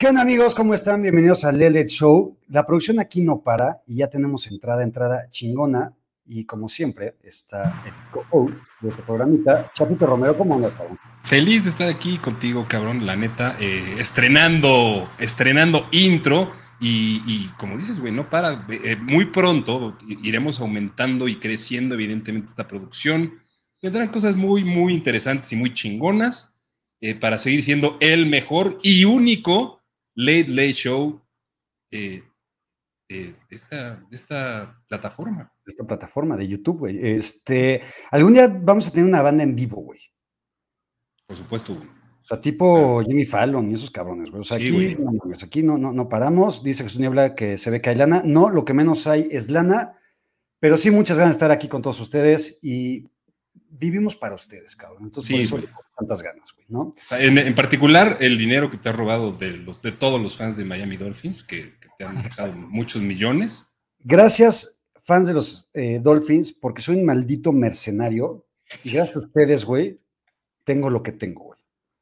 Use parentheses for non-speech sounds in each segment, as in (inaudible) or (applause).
¿Qué onda amigos? ¿Cómo están? Bienvenidos al Lelet Show. La producción aquí no para y ya tenemos entrada, entrada chingona. Y como siempre, está el co-host de este programita, Chapito Romero. ¿Cómo andas, cabrón? Feliz de estar aquí contigo, cabrón, la neta. eh, estrenando, estrenando intro. Y, como dices, güey, no para. eh, muy pronto iremos aumentando y creciendo, evidentemente, esta producción. Vendrán cosas muy, muy interesantes y muy chingonas eh, para seguir siendo el mejor y único Late Late Show eh, eh, de, esta, de esta plataforma. Esta plataforma de YouTube, güey. Este, algún día vamos a tener una banda en vivo, güey. Por supuesto, güey. O sea, tipo Jimmy Fallon y esos cabrones, güey. O sea, Sí, aquí, güey. no, mames, aquí no, no, no paramos. Dice Jesús Niebla que se ve que hay lana. No, lo que menos hay es lana, pero sí muchas ganas de estar aquí con todos ustedes y vivimos para ustedes, cabrón. Entonces, Sí, por eso tantas ganas, güey, ¿no? O sea, en, en particular, el dinero que te has robado de, los, de todos los fans de Miami Dolphins, que, que te han dejado muchos millones. Gracias, fans de los eh, Dolphins, porque soy un maldito mercenario y gracias a ustedes, güey, tengo lo que tengo, güey.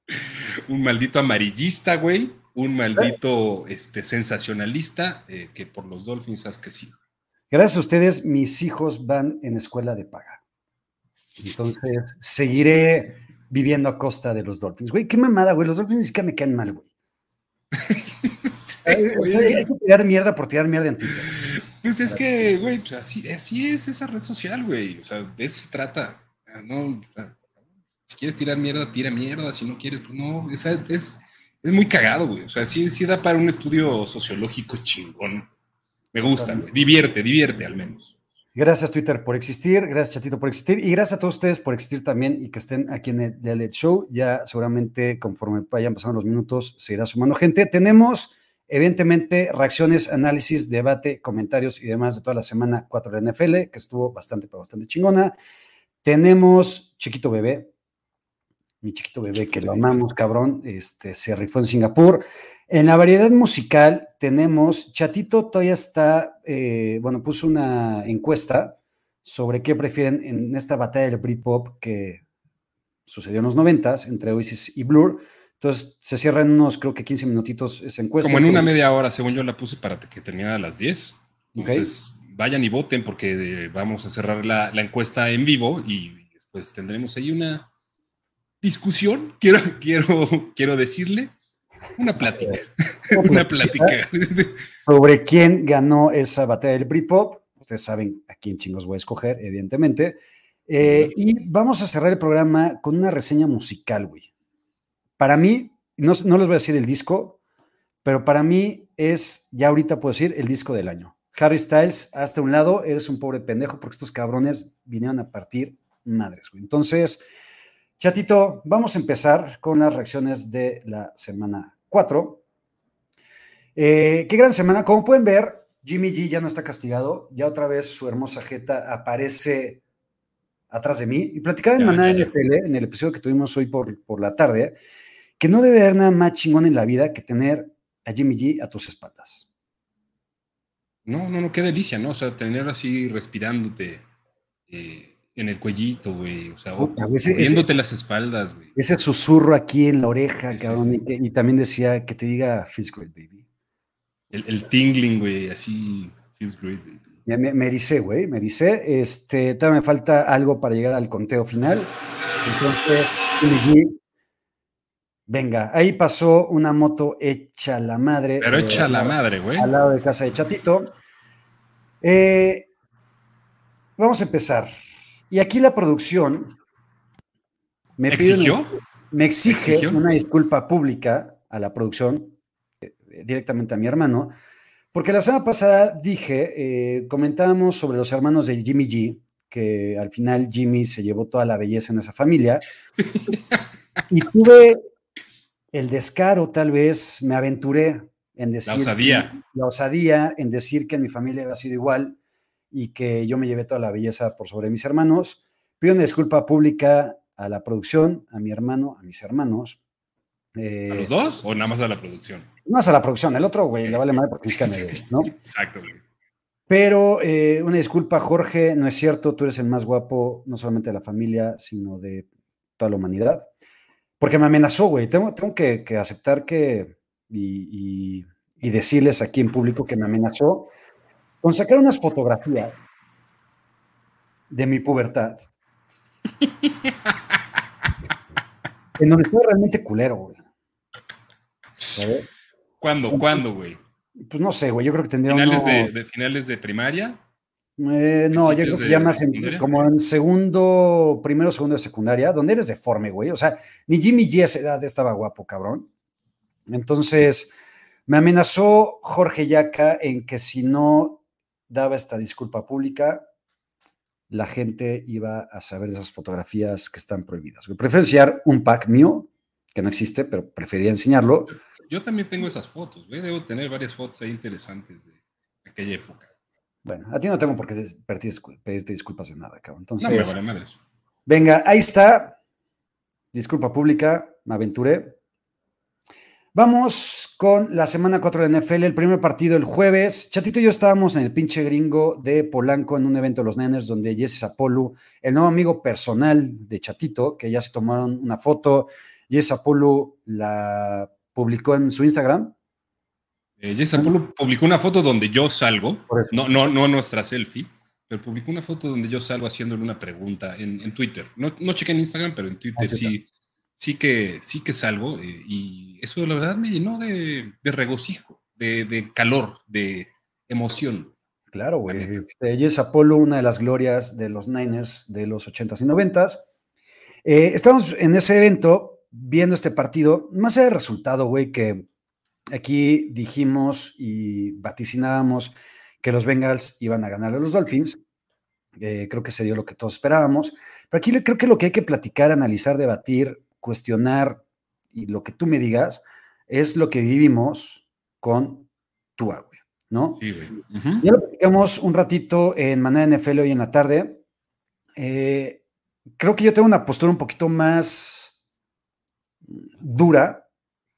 (laughs) Un maldito amarillista, güey. Un maldito este, sensacionalista eh, que por los Dolphins has crecido. Gracias a ustedes, mis hijos van en escuela de paga. Entonces, seguiré viviendo a costa de los Dolphins. Güey, qué mamada, güey. Los Dolphins ni siquiera me caen mal, güey. (laughs) Sí, güey. Hay que tirar mierda por tirar mierda en Twitter. Pues es que, güey, pues así, así es esa red social, güey. O sea, de eso se trata. No, si quieres tirar mierda, tira mierda. Si no quieres, pues no. Sea, es, es muy cagado, güey. O sea, sí, sí da para un estudio sociológico chingón. Me gusta, güey. Divierte, divierte al menos. Gracias, Twitter, por existir. Gracias, Chatito, por existir. Y gracias a todos ustedes por existir también y que estén aquí en el, el Show. Ya seguramente, conforme vayan pasando los minutos, se irá sumando gente. Tenemos, evidentemente, reacciones, análisis, debate, comentarios y demás de toda la semana 4 de NFL, que estuvo bastante, pero bastante chingona. Tenemos Chiquito Bebé, mi chiquito bebé, que lo amamos, cabrón, este, se rifó en Singapur. En la variedad musical tenemos, Chatito todavía está, eh, bueno, puso una encuesta sobre qué prefieren en esta batalla del Britpop que sucedió en los noventas entre Oasis y Blur. Entonces se cierran unos, creo que 15 minutitos esa encuesta. Como en una media hora, según yo la puse para que terminara a las 10. Entonces, vayan y voten porque eh, vamos a cerrar la, la encuesta en vivo y después tendremos ahí una discusión, quiero, (laughs) quiero, quiero decirle, una plática, (laughs) una plática. sobre quién ganó esa batalla del Britpop. Ustedes saben a quién chingos voy a escoger, evidentemente. Eh, y vamos a cerrar el programa con una reseña musical, güey. Para mí, no, no les voy a decir el disco, pero para mí es, ya ahorita puedo decir, el disco del año. Harry Styles, hasta un lado, eres un pobre pendejo porque estos cabrones vinieron a partir madres, güey. Entonces, chatito, vamos a empezar con las reacciones de la semana 4. Eh, qué gran semana. Como pueden ver, Jimmy G ya no está castigado. Ya otra vez su hermosa jeta aparece atrás de mí. Y platicaba en ya. NFL, en el episodio que tuvimos hoy por, por la tarde, que no debe haber nada más chingón en la vida que tener a Jimmy G a tus espaldas. No, no, no, qué delicia, ¿no? O sea, tener así respirándote eh, en el cuellito, güey. O sea, cubriéndote las espaldas, güey. Ese susurro aquí en la oreja, cabrón. Y, también decía que te diga feels great, baby. El, el tingling, güey, así. Feels great, baby. Me, me, me ericé, güey, me ericé. Este, todavía me falta algo para llegar al conteo final. Entonces, venga, ahí pasó una moto hecha la madre. Pero eh, echa la madre, güey. Al lado de casa de Chatito. Eh, vamos a empezar. Y aquí la producción me, me exige ¿Exigió? una disculpa pública a la producción, eh, directamente a mi hermano, porque la semana pasada dije, eh, comentábamos sobre los hermanos de Jimmy G, que al final Jimmy se llevó toda la belleza en esa familia, (laughs) y tuve el descaro, tal vez, me aventuré en decir... osadía. La osadía en decir que en mi familia había sido igual y que yo me llevé toda la belleza por sobre mis hermanos. Pido una disculpa pública a la producción, a mi hermano, a mis hermanos. eh, ¿A los dos o nada más a la producción? Más a la producción, el otro, güey, le vale madre porque es que me ve, ¿no? Exacto, güey. Pero eh, una disculpa, Jorge, no es cierto, tú eres el más guapo, no solamente de la familia, sino de toda la humanidad. Porque me amenazó, güey. Tengo, tengo que, que aceptar que y, y decirles aquí en público que me amenazó con sacar unas fotografías de mi pubertad. (laughs) en donde estoy realmente culero, güey. ¿Cuándo? ¿Cuándo, güey? Pues no sé, güey. Yo creo que tendría ¿Finales, de, ¿Finales de primaria? Eh, no, yo creo que ya más en, como en segundo, primero, segundo de secundaria, donde eres deforme, güey. O sea, ni Jimmy G a esa edad estaba guapo, cabrón. Entonces, me amenazó Jorge Yaca en que si no daba esta disculpa pública, la gente iba a saber de esas fotografías que están prohibidas. Prefiero enseñar un pack mío, que no existe, pero prefería enseñarlo. Yo también tengo esas fotos, güey. Debo tener varias fotos ahí interesantes de aquella época. Bueno, a ti no tengo por qué pedirte disculpas de nada, cabrón. Entonces, no me vale madres. Venga, ahí está. Disculpa pública, me aventuré. Vamos con la semana 4 de NFL, el primer partido el jueves. Chatito y yo estábamos en el pinche gringo de Polanco en un evento de los Niners donde Jesse Zapolu, el nuevo amigo personal de Chatito, que ya se tomaron una foto, Jesse Zapolu la publicó en su Instagram. Eh, Jesse Zapolu publicó una foto donde yo salgo, no, no, no nuestra selfie, pero publicó una foto donde yo salgo haciéndole una pregunta en, Twitter. No, no chequé en Instagram, pero en Twitter sí sí que, sí que salgo eh, y eso la verdad me llenó de, regocijo, de, calor, de emoción. Claro, güey. Este, ella es Apolo, una de las glorias de los Niners de los 80s y 90s. Eh, estamos en ese evento viendo este partido, más allá del resultado, güey, que aquí dijimos y vaticinábamos que los Bengals iban a ganar a los Dolphins. Eh, creo que se dio lo que todos esperábamos. Pero aquí creo que lo que hay que platicar, analizar, debatir cuestionar y lo que tú me digas es lo que vivimos con tu güey, ¿no? Sí, güey. Ya lo platicamos un ratito en Manera NFL hoy en la tarde. Eh, creo que yo tengo una postura un poquito más dura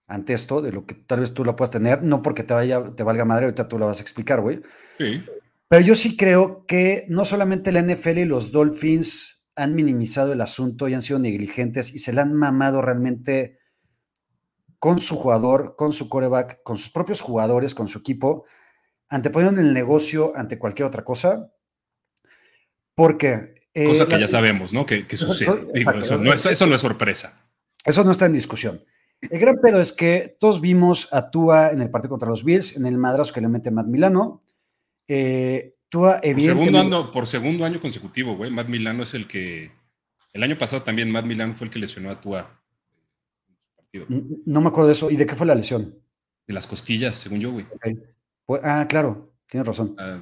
ante esto, de lo que tal vez tú la puedas tener, no porque te, vaya, te valga madre, ahorita tú la vas a explicar, güey. Sí. Pero yo sí creo que no solamente la NFL y los Dolphins han minimizado el asunto y han sido negligentes y se la han mamado realmente con su jugador, con su coreback, con sus propios jugadores, con su equipo, anteponiendo el negocio ante cualquier otra cosa. Porque... Eh, cosa que ya sabemos, ¿no? Que, sucede. eso, no es, sorpresa. Eso no está en discusión. El gran pedo es que todos vimos a Tua en el partido contra los Bills, en el madrazo que le mete Matt Milano. Eh, por segundo, año, por segundo año consecutivo, güey. Matt Milano es el que. El año pasado también Matt Milano fue el que lesionó a Tua. No me acuerdo de eso. ¿Y de qué fue la lesión? De las costillas, según yo, güey. Pues, ah, claro, tienes razón. Ah.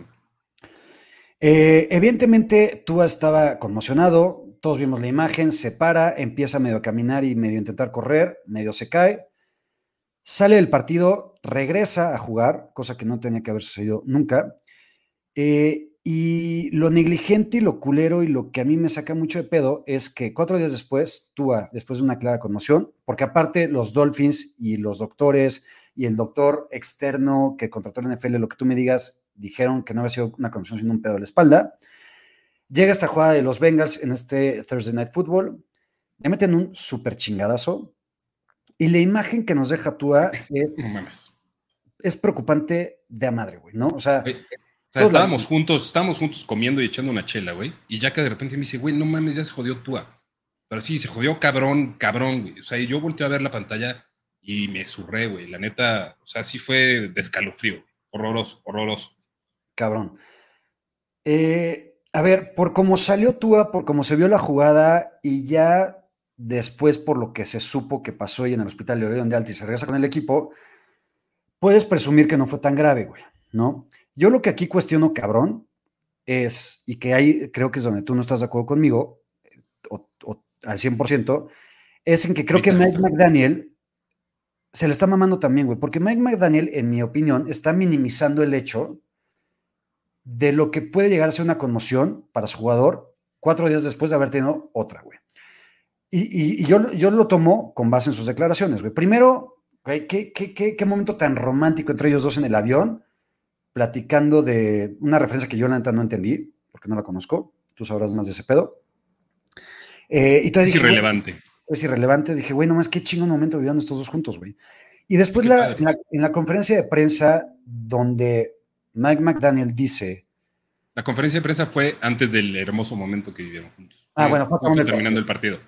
Eh, evidentemente, Tua estaba conmocionado. Todos vimos la imagen, se para, empieza medio a caminar y medio a intentar correr, medio se cae. Sale del partido, regresa a jugar, cosa que no tenía que haber sucedido nunca. Eh, y lo negligente y lo culero y lo que a mí me saca mucho de pedo es que cuatro días después, Tua, después de una clara conmoción, porque aparte los Dolphins y los doctores y el doctor externo que contrató la NFL, lo que tú me digas, dijeron que no había sido una conmoción sino un pedo de la espalda. Llega esta jugada de los Bengals en este Thursday Night Football, le meten un súper chingadazo y la imagen que nos deja Tua es preocupante de a madre, güey, ¿no? O sea estábamos juntos, estábamos juntos comiendo y echando una chela, güey. Y ya que de repente me dice, güey, no mames, ya se jodió Tua. Pero sí, se jodió cabrón, cabrón, güey. O sea, yo volteé a ver la pantalla y me surré, güey. La neta, o sea, sí fue de escalofrío. Horroroso, horroroso. Cabrón. Eh, a ver, por cómo salió Tua, por cómo se vio la jugada y ya después por lo que se supo que pasó ahí en el hospital de Orión de Alti y se regresa con el equipo, puedes presumir que no fue tan grave, güey, ¿no? Yo lo que aquí cuestiono, cabrón, es, y que ahí creo que es donde tú no estás de acuerdo conmigo, o, al 100%, es en que creo que Mike McDaniel se le está mamando también, güey, porque Mike McDaniel, en mi opinión, está minimizando el hecho de lo que puede llegar a ser una conmoción para su jugador cuatro días después de haber tenido otra, güey. Y, yo, yo, lo tomo con base en sus declaraciones, güey. Primero, güey, ¿qué, qué, qué, momento tan romántico entre ellos dos en el avión, platicando de una referencia que yo la no entendí, porque no la conozco, tú sabrás más de ese pedo. Eh, y es irrelevante. Es irrelevante. Dije, güey, nomás qué chingón momento viviendo estos dos juntos, güey. Y después la, en la conferencia de prensa donde Mike McDaniel dice... La conferencia de prensa fue antes del hermoso momento que vivieron juntos. Ah, bueno, fue terminando el partido.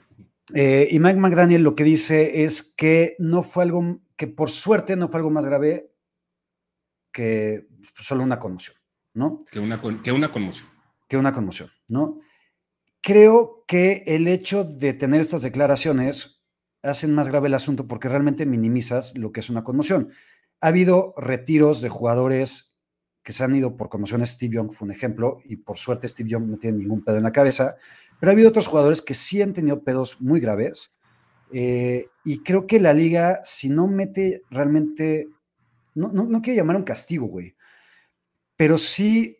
Eh, y Mike McDaniel lo que dice es que no fue algo, que por suerte no fue algo más grave que solo una conmoción, ¿no? Que una, que una conmoción. Que una conmoción, ¿no? Creo que el hecho de tener estas declaraciones hacen más grave el asunto porque realmente minimizas lo que es una conmoción. Ha habido retiros de jugadores que se han ido por conmociones. Steve Young fue un ejemplo y por suerte Steve Young no tiene ningún pedo en la cabeza, pero ha habido otros jugadores que sí han tenido pedos muy graves. Eh, y creo que la liga, si no mete realmente, no, no, no quiero llamar un castigo, güey, pero sí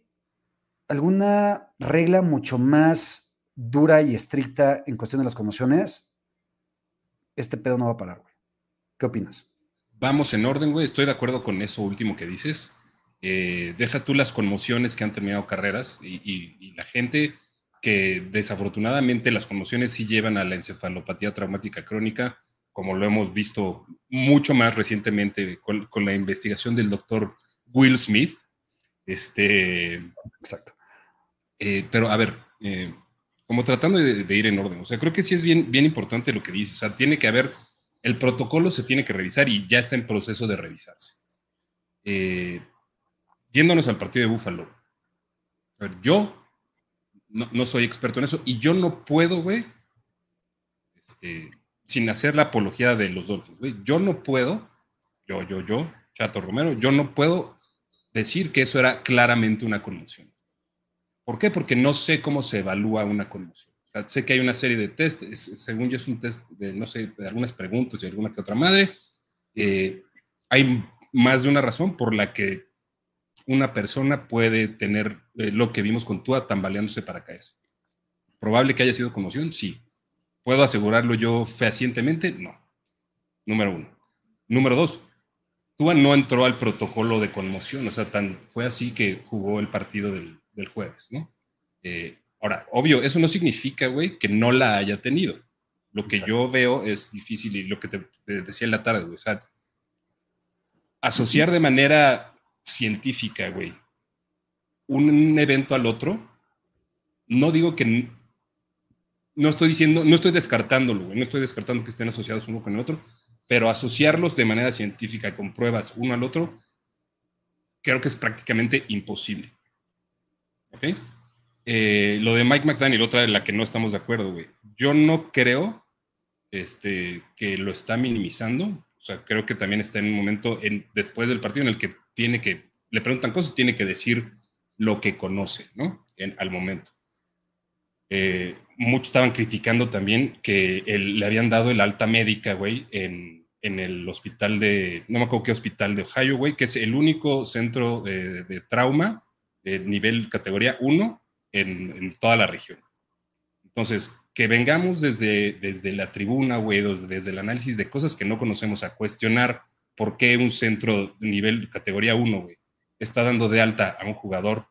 alguna regla mucho más dura y estricta en cuestión de las conmociones, este pedo no va a parar, güey. ¿Qué opinas? Vamos en orden, güey. Estoy de acuerdo con eso último que dices. Eh, deja tú las conmociones que han terminado carreras y la gente que desafortunadamente las conmociones sí llevan a la encefalopatía traumática crónica, como lo hemos visto mucho más recientemente con, la investigación del doctor Will Smith. Este, Exacto. Eh, pero a ver, eh, como tratando de, ir en orden, o sea, creo que sí es bien, bien importante lo que dice, o sea, tiene que haber, el protocolo se tiene que revisar y ya está en proceso de revisarse. Eh, yéndonos al partido de Búfalo, a ver, yo no, soy experto en eso y yo no puedo, güey, este, sin hacer la apología de los Dolphins, güey, yo no puedo, yo, yo, yo, Chato Romero, yo no puedo decir que eso era claramente una conmoción. ¿Por qué? Porque no sé cómo se evalúa una conmoción. sé que hay una serie de test, según yo es un test de, no sé, de algunas preguntas y alguna que otra madre. Eh, hay más de una razón por la que una persona puede tener eh, lo que vimos con Tua tambaleándose para caerse. ¿Probable que haya sido conmoción? Sí. ¿Puedo asegurarlo yo fehacientemente? No. Número uno. Número dos, Tua no entró al protocolo de conmoción, o sea, tan, fue así que jugó el partido del, jueves, ¿no? Eh, ahora, obvio, eso no significa, güey, que no la haya tenido. Lo que yo veo es difícil y lo que te, te decía en la tarde, güey, o sea, asociar de manera científica, güey, un evento al otro, no digo que no estoy diciendo, no estoy descartándolo, güey, no estoy descartando que estén asociados uno con el otro, pero asociarlos de manera científica con pruebas uno al otro, creo que es prácticamente imposible. ¿Ok? Eh, lo de Mike McDaniel, otra de la que no estamos de acuerdo, güey. Yo no creo este, que lo está minimizando. O sea, creo que también está en un momento en, después del partido en el que tiene que, le preguntan cosas, tiene que decir lo que conoce, ¿no? En, al momento. Eh, muchos estaban criticando también que le habían dado el alta médica, güey, en, el hospital de, no me acuerdo qué hospital de Ohio, güey, que es el único centro de, trauma de nivel categoría 1 en, en, toda la región. Entonces, que vengamos desde, desde la tribuna, güey, desde, desde el análisis de cosas que no conocemos a cuestionar por qué un centro de nivel categoría 1, güey, está dando de alta a un jugador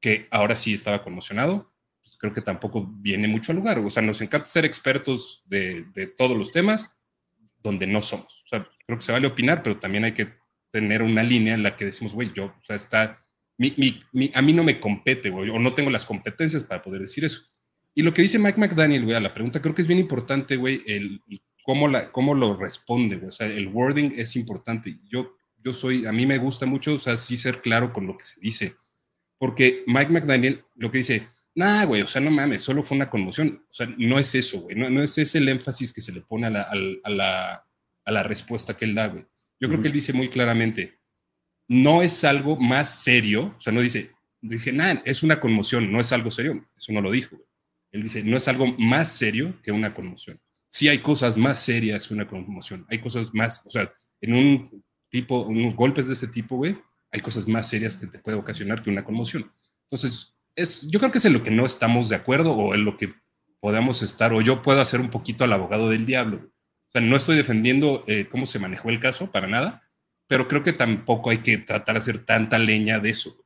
que ahora sí estaba conmocionado, pues creo que tampoco viene mucho al lugar. O sea, nos encanta ser expertos de, todos los temas donde no somos. O sea, creo que se vale opinar, pero también hay que tener una línea en la que decimos, güey, yo, o sea, está, a mí no me compete, güey, o no tengo las competencias para poder decir eso. Y lo que dice Mike McDaniel, güey, a la pregunta, creo que es bien importante, güey, el, cómo, la, cómo lo responde, O sea, el wording es importante. Yo, yo soy, a mí me gusta mucho, o sea, sí ser claro con lo que se dice. Porque Mike McDaniel lo que dice, nah, güey, o sea, no mames, solo fue una conmoción. O sea, no es eso, güey. No, no es ese el énfasis que se le pone a la, a, la, a la respuesta que él da, güey. Yo creo que él dice muy claramente, no es algo más serio, o sea, no dice, dice, nah, es una conmoción, no es algo serio. Eso no lo dijo. Él dice, no es algo más serio que una conmoción sí hay cosas más serias que una conmoción. Hay cosas más, o sea, en un tipo, unos golpes de ese tipo, güey, hay cosas más serias que te puede ocasionar que una conmoción. Entonces, es, yo creo que es en lo que no estamos de acuerdo o en lo que podamos estar, o yo puedo hacer un poquito al abogado del diablo. O sea, no estoy defendiendo eh, cómo se manejó el caso, para nada, pero creo que tampoco hay que tratar de hacer tanta leña de eso.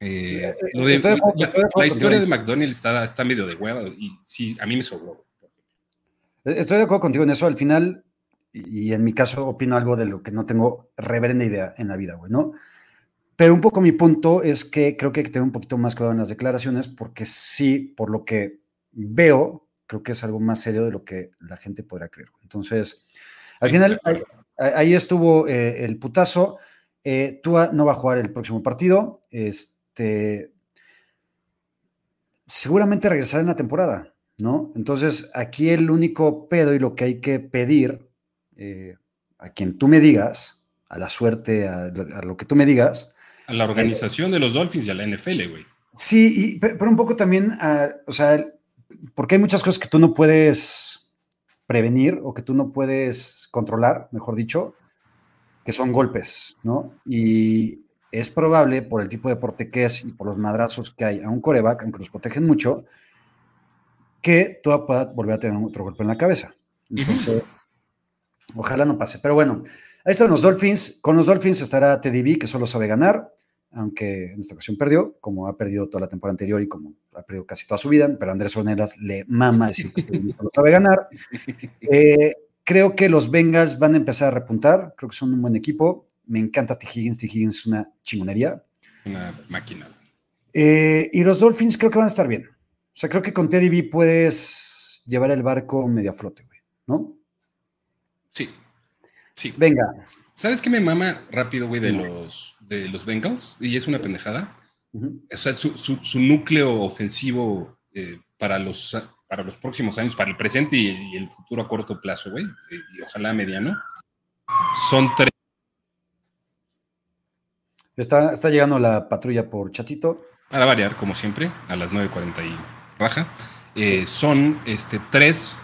Eh, la, historia de McDonald's está, está medio de hueva y sí, a mí me sobró. Estoy de acuerdo contigo en eso. Al final, y en mi caso opino algo de lo que no tengo reverenda idea en la vida, güey, ¿no? Pero un poco mi punto es que creo que hay que tener un poquito más cuidado en las declaraciones, porque sí, por lo que veo, creo que es algo más serio de lo que la gente podrá creer. Entonces, al final, ahí, estuvo eh, el putazo. Eh, Tua no va a jugar el próximo partido. Este, seguramente regresará en la temporada, ¿no? Entonces, aquí el único pedo y lo que hay que pedir eh, a quien tú me digas, a la suerte, a, lo que tú me digas. A la organización de los Dolphins y a la NFL, güey. Sí, pero un poco también, o sea, porque hay muchas cosas que tú no puedes prevenir o que tú no puedes controlar, mejor dicho, que son golpes, ¿no? Y es probable, por el tipo de deporte que es y por los madrazos que hay a un coreback, aunque los protegen mucho, que tú puedas volver a tener otro golpe en la cabeza. Entonces, ojalá no pase. Pero bueno, ahí están los Dolphins. Con los Dolphins estará Teddy B, que solo sabe ganar, aunque en esta ocasión perdió, como ha perdido toda la temporada anterior y como ha perdido casi toda su vida, pero Andrés Ornelas le mama decir que solo sabe ganar. (laughs) Eh, creo que los Bengals van a empezar a repuntar, creo que son un buen equipo. Me encanta T. Higgins. T. Higgins es una chingonería. Una máquina. Eh, y los Dolphins creo que van a estar bien. O sea, creo que con Teddy B puedes llevar el barco medio a flote, güey, ¿no? Sí. Sí. Venga. ¿Sabes qué me mama rápido, güey, de los, de los Bengals? Y es una pendejada. O sea, su, núcleo ofensivo eh, para, los, para los próximos años, para el presente y, el futuro a corto plazo, güey, y, y ojalá mediano, son tres Está, está llegando la patrulla por Chatito. Para variar, como siempre, a las 9.40 y raja. Eh, son este, tres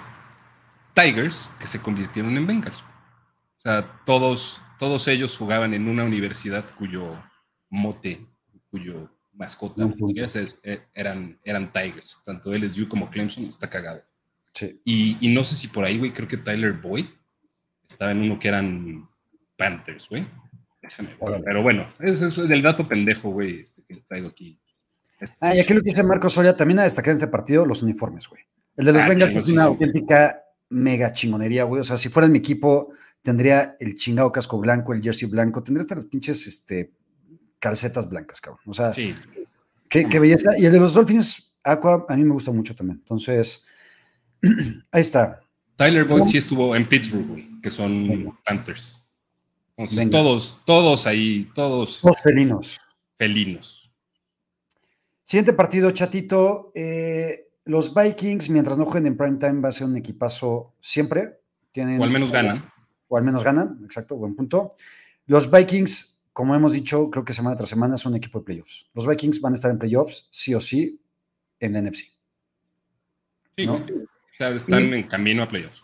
Tigers que se convirtieron en Bengals. Sea, todos, todos ellos jugaban en una universidad cuyo mote, cuyo mascota, eh, eran, eran Tigers. Tanto LSU como Clemson está cagado. Sí. Y, y no sé si por ahí, güey, creo que Tyler Boyd estaba en uno que eran Panthers, güey. Pero bueno, eso es del dato pendejo, güey, este, que les traigo aquí. Este, ah, y aquí lo que dice Marco Soria, también a destacar en este partido los uniformes, güey. El de los ah, Bengals es una auténtica mega chingonería, güey. O sea, si fuera en mi equipo, tendría el chingado casco blanco, el jersey blanco, tendría hasta las pinches este, calcetas blancas, cabrón. O sea, sí. qué, belleza. Y el de los Dolphins Aqua, a mí me gusta mucho también. Entonces, (clears throat) ahí está. Tyler Boyd sí estuvo en Pittsburgh, güey, que son Panthers todos, todos ahí, todos. Los felinos. Felinos. Siguiente partido, chatito. Eh, los Vikings, mientras no jueguen en prime time, va a ser un equipazo siempre. Tienen, o al menos ganan. O al menos ganan, exacto, buen punto. Los Vikings, como hemos dicho, creo que semana tras semana son un equipo de playoffs. Los Vikings van a estar en playoffs, sí o sí, en la NFC. Sí, o sea, están en camino a playoffs.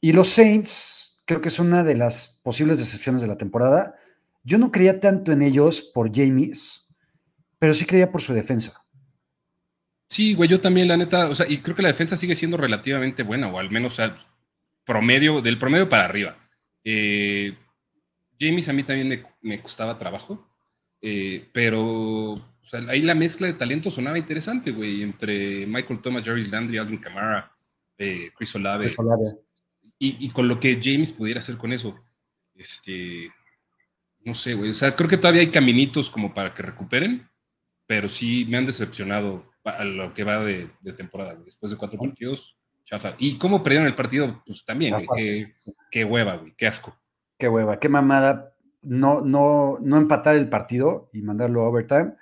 Y los Saints, creo que es una de las posibles decepciones de la temporada. Yo no creía tanto en ellos por James, pero sí creía por su defensa. Sí, güey, yo también, la neta, o sea, y creo que la defensa sigue siendo relativamente buena, o al menos, o sea, promedio, del promedio para arriba. Eh, James a mí también me, costaba trabajo, eh, pero o sea, ahí la mezcla de talento sonaba interesante, güey, entre Michael Thomas, Jarvis Landry, Alvin Kamara, eh, Chris Olave. Chris Olave y, con lo que James pudiera hacer con eso. Este, no sé, güey. O sea, creo que todavía hay caminitos como para que recuperen, pero sí me han decepcionado a lo que va de, temporada, Después de cuatro partidos, chafa. Y cómo perdieron el partido, pues también, güey. Qué, hueva, güey. Qué asco. Qué hueva, qué mamada. No, no, no empatar el partido y mandarlo a overtime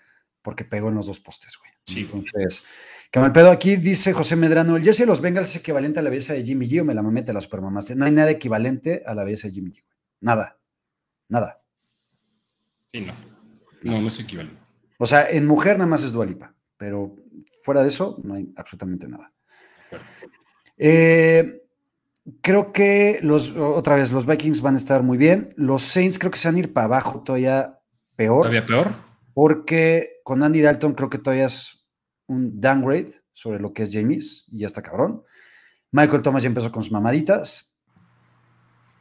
porque pegó en los dos postes, güey. Sí. Entonces, que me pedo aquí, dice José Medrano, el jersey de los Bengals es equivalente a la belleza de Jimmy G o me la mamete a la supermamaste. No hay nada equivalente a la belleza de Jimmy G. Nada. Nada. Sí, no. No, no es equivalente. O sea, en mujer nada más es Dualipa, pero fuera de eso no hay absolutamente nada. Eh, creo que los, otra vez, los Vikings van a estar muy bien. Los Saints creo que se van a ir para abajo todavía peor. ¿Todavía peor? Porque con Andy Dalton creo que todavía es un downgrade sobre lo que es James y ya está cabrón. Michael Thomas ya empezó con sus mamaditas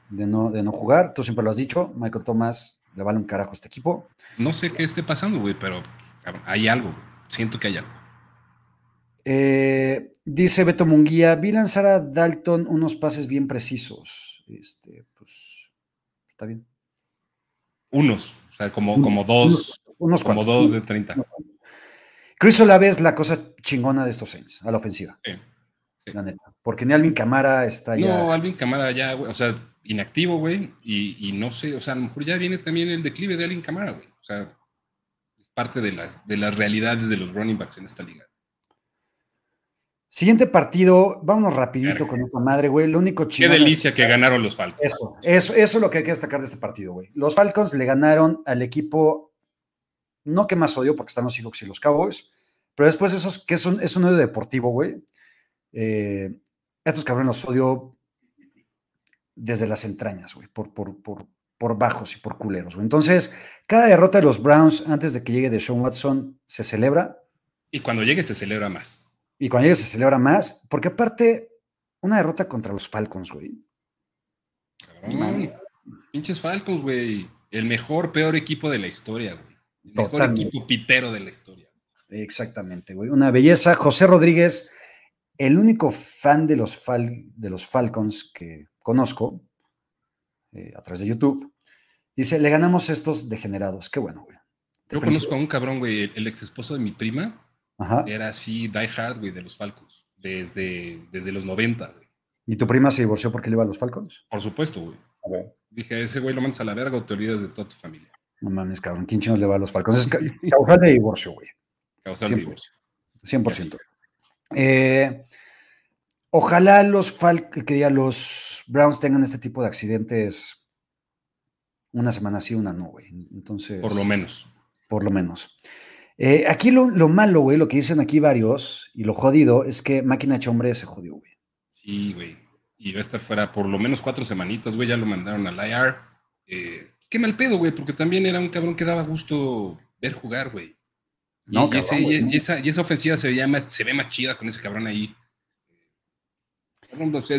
de no, de no jugar. Tú siempre lo has dicho, Michael Thomas le vale un carajo a este equipo. No sé qué esté pasando, güey, pero hay algo. Siento que hay algo. Eh, dice Beto Munguía, vi lanzar a Dalton unos pases bien precisos. este, pues está bien. Unos, o sea, como, como dos, unos, como dos de 30. Chris Olave es la cosa chingona de estos Saints, a la ofensiva. Sí, La neta. Porque ni Alvin Camara está ya. No, Alvin Camara ya, güey, o sea, inactivo, güey, y, no sé, o sea, a lo mejor ya viene también el declive de Alvin Camara, güey. O sea, es parte de, la, de las realidades de los running backs en esta liga. Siguiente partido, vámonos rapidito con nuestra madre, güey. Lo único chido. Qué delicia que ganaron los Falcons. Eso, eso, eso es lo que hay que destacar de este partido, güey. Los Falcons le ganaron al equipo, no que más odio, porque están los Seahawks y los Cowboys, pero después esos que es un, es un odio deportivo, güey. Eh, estos cabrones los odio desde las entrañas, güey, por, por, por, por bajos y por culeros, güey. Entonces, cada derrota de los Browns antes de que llegue de Sean Watson se celebra. Y cuando llegue se celebra más. Y cuando llegue se celebra más, porque aparte, una derrota contra los Falcons, güey. Cabrón, pinches Falcons, güey. El mejor, peor equipo de la historia, güey. El mejor equipo pitero de la historia. Exactamente, güey. Una belleza. José Rodríguez, el único fan de los, de los Falcons que conozco eh, a través de YouTube, dice, le ganamos estos degenerados. Qué bueno, güey. Yo conozco a un cabrón, güey, el ex esposo de mi prima, era así, die hard, güey, de los Falcons. Desde, desde los 90, güey. ¿Y tu prima se divorció porque le iba a los Falcons? Por supuesto, güey. Dije, ese güey lo mandas a la verga o te olvidas de toda tu familia. No mames, cabrón. ¿Quién chinos le va a los Falcons? Es causal de divorcio, güey. Causal de divorcio. 100%. Eh, ojalá los, Fal que los Browns tengan este tipo de accidentes una semana sí, una no, güey. Entonces. Por lo menos. Por lo menos. Eh, aquí lo, malo, güey, lo que dicen aquí varios, y lo jodido, es que Máquina Chombre se jodió, güey. Sí, güey. Y va a estar fuera por lo menos cuatro semanitas, güey. Ya lo mandaron al IR. Eh, qué mal pedo, güey, porque también era un cabrón que daba gusto ver jugar, güey. No, y, esa, y, esa, ofensiva se, ve más, se ve más chida con ese cabrón ahí.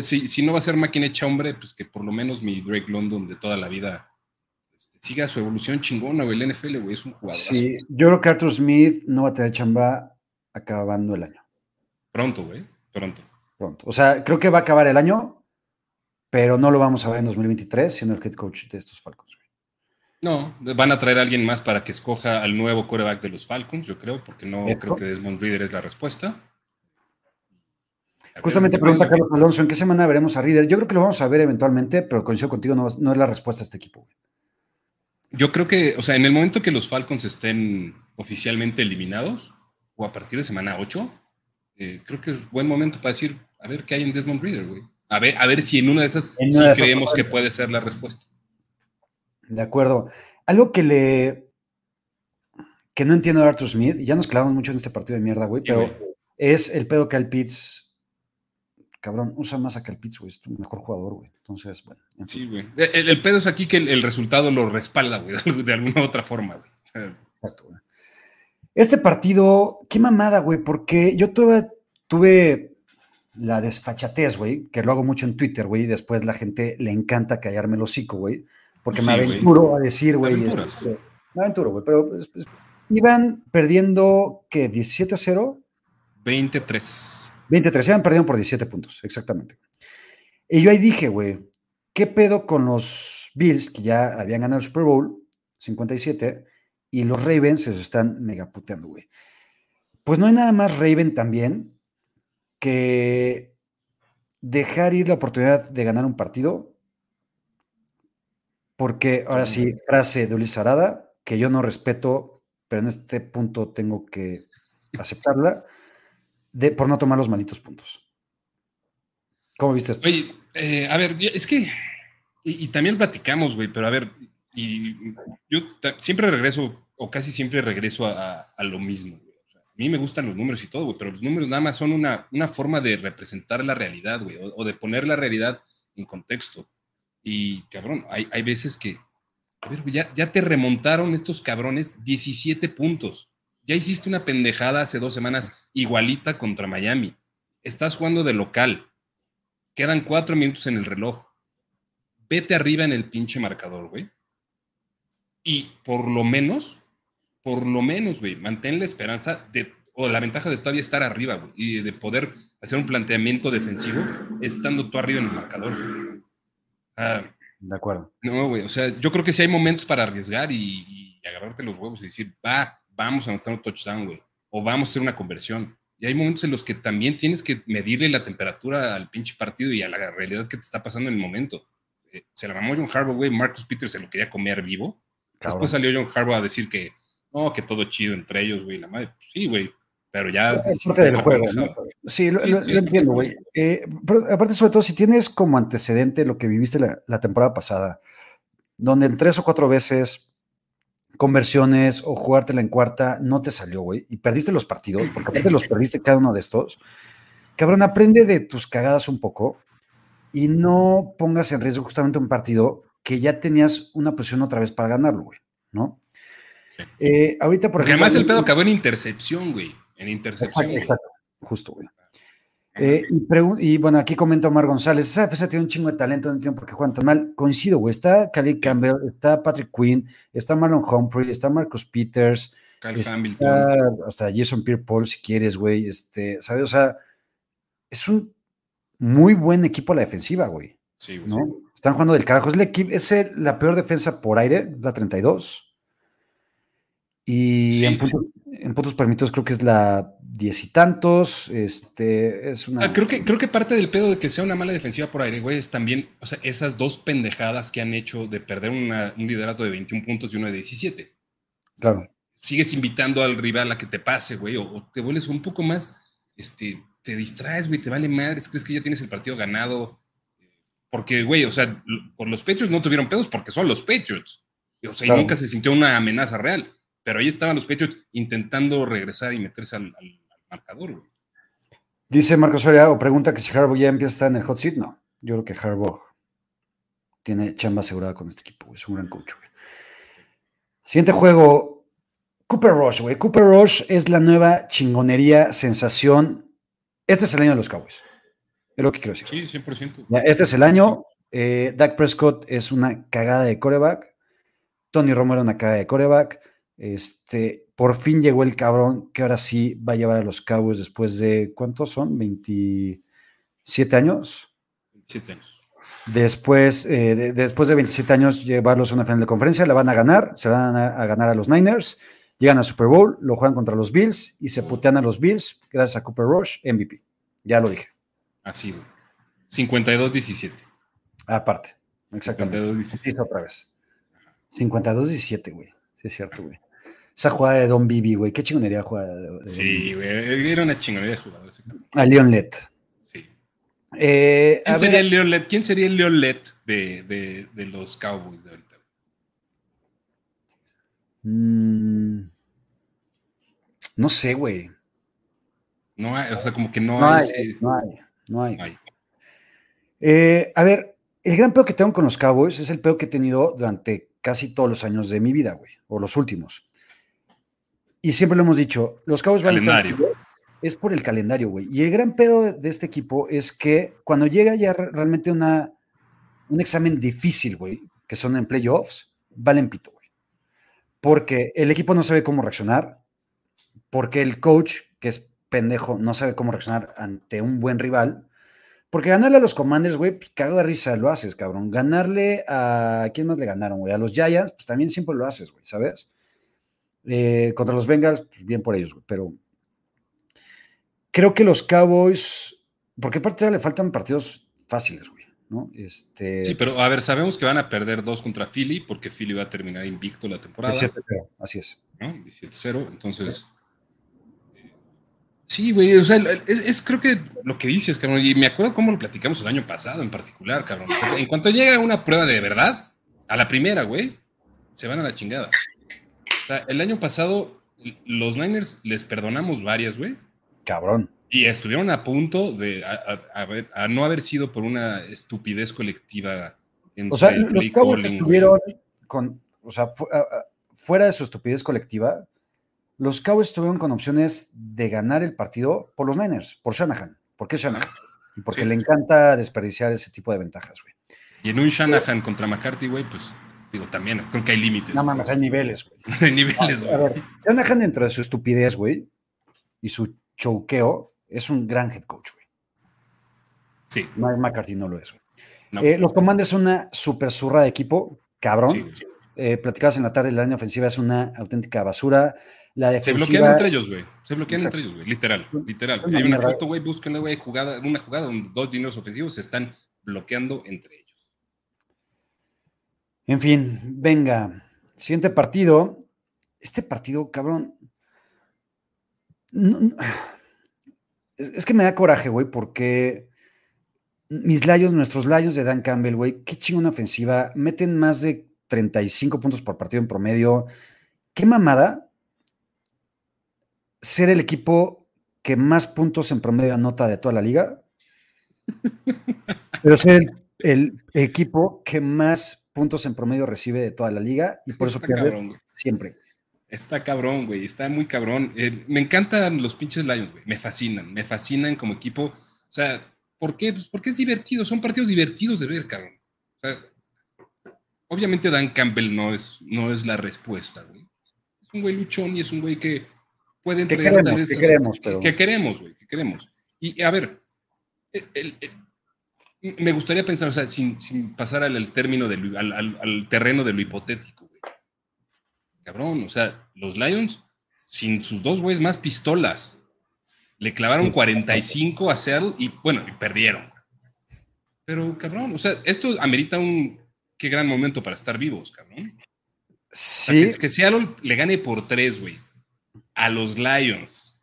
si, si, no va a ser máquina hecha hombre, pues que por lo menos mi Drake London de toda la vida siga su evolución chingona, güey. El NFL, güey, es un jugador. Sí, yo creo que Arthur Smith no va a tener chamba acabando el año. Pronto, güey, pronto. Pronto. O sea, creo que va a acabar el año, pero no lo vamos a ver en 2023 siendo el head coach de estos Falcons. Güey. No, van a traer a alguien más para que escoja al nuevo quarterback de los Falcons, yo creo, porque no creo que Desmond Reader es la respuesta. Justamente pregunta Carlos Alonso, ¿en qué semana veremos a Reader? Yo creo que lo vamos a ver eventualmente, pero coincido contigo, no, no es la respuesta a este equipo. Güey. Yo creo que, o sea, en el momento que los Falcons estén oficialmente eliminados, o a partir de semana 8, eh, creo que es buen momento para decir, a ver qué hay en Desmond Reader, güey. A ver, a ver si en una de esas sí creemos que puede ser la respuesta. De acuerdo. Algo que le. que no entiendo de Arthur Smith, ya nos clavamos mucho en este partido de mierda, güey, pero es el pedo que al Pitts cabrón, usa más a Pitts, güey, es tu mejor jugador, güey. Entonces, bueno. Sí, güey. El, pedo es aquí que el, resultado lo respalda, güey, (laughs) de alguna otra forma, güey. Exacto, güey. Este partido, qué mamada, güey, porque yo tuve, tuve la desfachatez, güey, que lo hago mucho en Twitter, güey, y después la gente le encanta callarme el hocico, güey, porque me aventuro a decir, güey, este, me aventuro, güey, pero pues, pues, iban perdiendo, ¿qué? ¿17 a 0? 23. 23, han perdido por 17 puntos, exactamente. Y yo ahí dije, güey, ¿qué pedo con los Bills que ya habían ganado el Super Bowl 57 y los Ravens se están megaputeando, güey? Pues no hay nada más Raven también que dejar ir la oportunidad de ganar un partido. Porque ahora sí, frase de Ulises Arada, que yo no respeto, pero en este punto tengo que aceptarla por no tomar los malitos puntos. ¿Cómo viste esto? Oye, eh, a ver, es que, y, también platicamos, güey, pero a ver, y yo siempre regreso, o casi siempre regreso a, lo mismo. Güey. a mí me gustan los números y todo, güey, pero los números nada más son una, una forma de representar la realidad, güey, o, de poner la realidad en contexto. Y, cabrón, hay, hay veces que, a ver, ya, ya te remontaron estos cabrones 17 puntos. Ya hiciste una pendejada hace dos semanas igualita contra Miami. Estás jugando de local. Quedan cuatro minutos en el reloj. Vete arriba en el pinche marcador, güey. Y por lo menos, por lo menos, güey, mantén la esperanza de, o la ventaja de todavía estar arriba, güey, y de poder hacer un planteamiento defensivo estando tú arriba en el marcador. Ah, de acuerdo. No, güey, o sea, yo creo que sí hay momentos para arriesgar y, y agarrarte los huevos y decir, va, vamos a anotar un touchdown, güey, o vamos a hacer una conversión. Y hay momentos en los que también tienes que medirle la temperatura al pinche partido y a la realidad que te está pasando en el momento. Eh, se la mamó John Harbaugh, güey, Marcus Peters se lo quería comer vivo. Después salió John Harbaugh a decir que, no, que todo chido entre ellos, güey, la madre, pues sí, güey, pero ya... Es parte del juego, ¿no? Sí, lo, entiendo, güey. Eh, pero aparte, sobre todo, si tienes como antecedente lo que viviste la, la temporada pasada, donde en tres o cuatro veces conversiones o jugártela en cuarta, no te salió, güey, y perdiste los partidos, porque aparte los (laughs) perdiste cada uno de estos. Cabrón, aprende de tus cagadas un poco y no pongas en riesgo justamente un partido que ya tenías una posición otra vez para ganarlo, güey, ¿no? Eh, ahorita, por porque ejemplo. Además, el pedo acabó en intercepción, güey. En intercepción. Exacto, justo, güey. Eh, y, bueno, aquí comenta Omar González, esa defensa tiene un chingo de talento, no entiendo por qué juegan tan mal. Coincido, güey. Está Khalid Campbell, está Patrick Quinn, está Marlon Humphrey, está Marcus Peters, está hasta Jason Pierre-Paul, si quieres, güey. Este, ¿sabes? O sea, es un muy buen equipo a la defensiva, güey. Sí, güey. ¿no? Están jugando del carajo. Es, el equipo, es la peor defensa por aire, la 32. Y en, puntos, permitidos creo que es la diez y tantos. Este, es una... creo, que, creo que parte del pedo de que sea una mala defensiva por aire, güey, es también, o sea, esas dos pendejadas que han hecho de perder un liderato de 21 puntos y uno de 17. Claro. Sigues invitando al rival a que te pase, güey, o, te vuelves un poco más, este, te distraes, güey, te vale madres, crees que ya tienes el partido ganado. Porque, güey, o sea, por los Patriots no tuvieron pedos porque son los Patriots. O sea, y nunca se sintió una amenaza real pero ahí estaban los Patriots intentando regresar y meterse al, marcador. Dice Marcos Soria, o pregunta que si Harbaugh ya empieza a estar en el hot seat. No, yo creo que Harbaugh tiene chamba asegurada con este equipo, es un gran coach. Siguiente juego, Cooper Rush, güey. Cooper Rush es la nueva chingonería, sensación. Este es el año de los Cowboys. Es lo que quiero decir. Sí, 100%. este es el año. Eh, Dak Prescott es una cagada de coreback. Tony Romo era una cagada de coreback. Este, por fin llegó el cabrón que ahora sí va a llevar a los Cowboys después de, ¿cuántos son? ¿27 años? 27 años. Después, eh, de, después de 27 años, llevarlos a una final de conferencia, la van a ganar, se van a, ganar a los Niners, llegan al Super Bowl, lo juegan contra los Bills y se putean a los Bills gracias a Cooper Rush, MVP. Ya lo dije. Así, güey. 52-17. Aparte, exactamente. 52-17. otra vez. 52-17, güey. Sí, es cierto, güey. Esa jugada de Don Bibi, güey. Qué chingonería jugada. De, sí, güey. Era una chingonería de jugador. A Leon Lett. Sí. Eh, ¿Quién, sería el Leon Lett? ¿Quién sería el Leon Lett de, de, de los Cowboys de ahorita? Mm, no sé, güey. No hay, o sea, como que no, no hay, No hay, no hay. Eh, a ver, el gran peor que tengo con los Cowboys es el peor que he tenido durante casi todos los años de mi vida, güey, o los últimos y siempre lo hemos dicho, los Cowboys van a es por el calendario, güey. Y el gran pedo de este equipo es que cuando llega ya realmente una, un examen difícil, güey, que son en playoffs, valen pito, güey. Porque el equipo no sabe cómo reaccionar, porque el coach, que es pendejo, no sabe cómo reaccionar ante un buen rival. Porque ganarle a los Commanders, güey, pues cago de risa, lo haces, cabrón. Ganarle a. ¿Quién más le ganaron, güey? A los Giants, pues también siempre lo haces, güey, ¿sabes? Eh, contra los Bengals, pues bien por ellos, pero creo que los Cowboys, porque aparte le faltan partidos fáciles, güey, ¿no? Este... Sí, pero a ver, sabemos que van a perder dos contra Philly, porque Philly va a terminar invicto la temporada. 17-0, así es. ¿no? 17-0, entonces... Sí, güey, o sea, es, creo que lo que dices, cabrón, y me acuerdo cómo lo platicamos el año pasado en particular, cabrón. En cuanto llega una prueba de verdad, a la primera, güey, se van a la chingada el año pasado los Niners les perdonamos varias, güey. Cabrón. Y estuvieron a punto de a, no haber sido por una estupidez colectiva. o sea, los Cowboys estuvieron con, o sea, fuera de su estupidez colectiva, los Cowboys estuvieron con opciones de ganar el partido por los Niners, por Shanahan. ¿Por qué Shanahan? Porque le encanta desperdiciar ese tipo de ventajas, güey. Y en un Shanahan contra McCarthy, güey, pues Digo, también, creo que hay límites. No mames, hay niveles, güey. (laughs) hay niveles, güey. A, ver, Shanahan dentro de su estupidez, güey, y su choqueo, es un gran head coach, güey. Sí. Mike McCarthy no lo es, güey. Eh, los Commanders son una super zurra de equipo, cabrón. Eh, platicabas en la tarde, la línea ofensiva es una auténtica basura. La defensiva, se bloquean entre ellos, güey. Se bloquean entre ellos, güey. Literal, literal. Hay una foto, güey, búsquenla, güey, jugada, una jugada donde dos dineros ofensivos se están bloqueando entre ellos. En fin, venga. Siguiente partido. Este partido, cabrón. (sighs) es, que me da coraje, güey, porque mis Lions, nuestros Lions de Dan Campbell, güey, qué chingona ofensiva. Meten más de 35 puntos por partido en promedio. Qué mamada ser el equipo que más puntos en promedio anota de toda la liga, (laughs) pero ser el, equipo que más puntos en promedio recibe de toda la liga y por eso pierde siempre. Está cabrón, güey, está muy cabrón. Eh, me encantan los pinches Lions, güey, me fascinan, me fascinan como equipo. O sea, ¿por qué? Pues porque es divertido, son partidos divertidos de ver, cabrón. O sea, obviamente Dan Campbell no es, no es la respuesta, güey. Es un güey luchón y es un güey que puede entregar tal vez. Que queremos, pero... Que queremos, güey, que queremos. Y a ver, me gustaría pensar, o sea, sin, pasar al, término al, terreno de lo hipotético, güey. Cabrón, o sea, los Lions, sin sus dos güeyes más pistolas, le clavaron 45 a Seattle y, bueno, y perdieron. Pero, cabrón, o sea, esto amerita un qué gran momento para estar vivos, cabrón. Sí. que, que, Seattle le gane por tres, güey, a los Lions,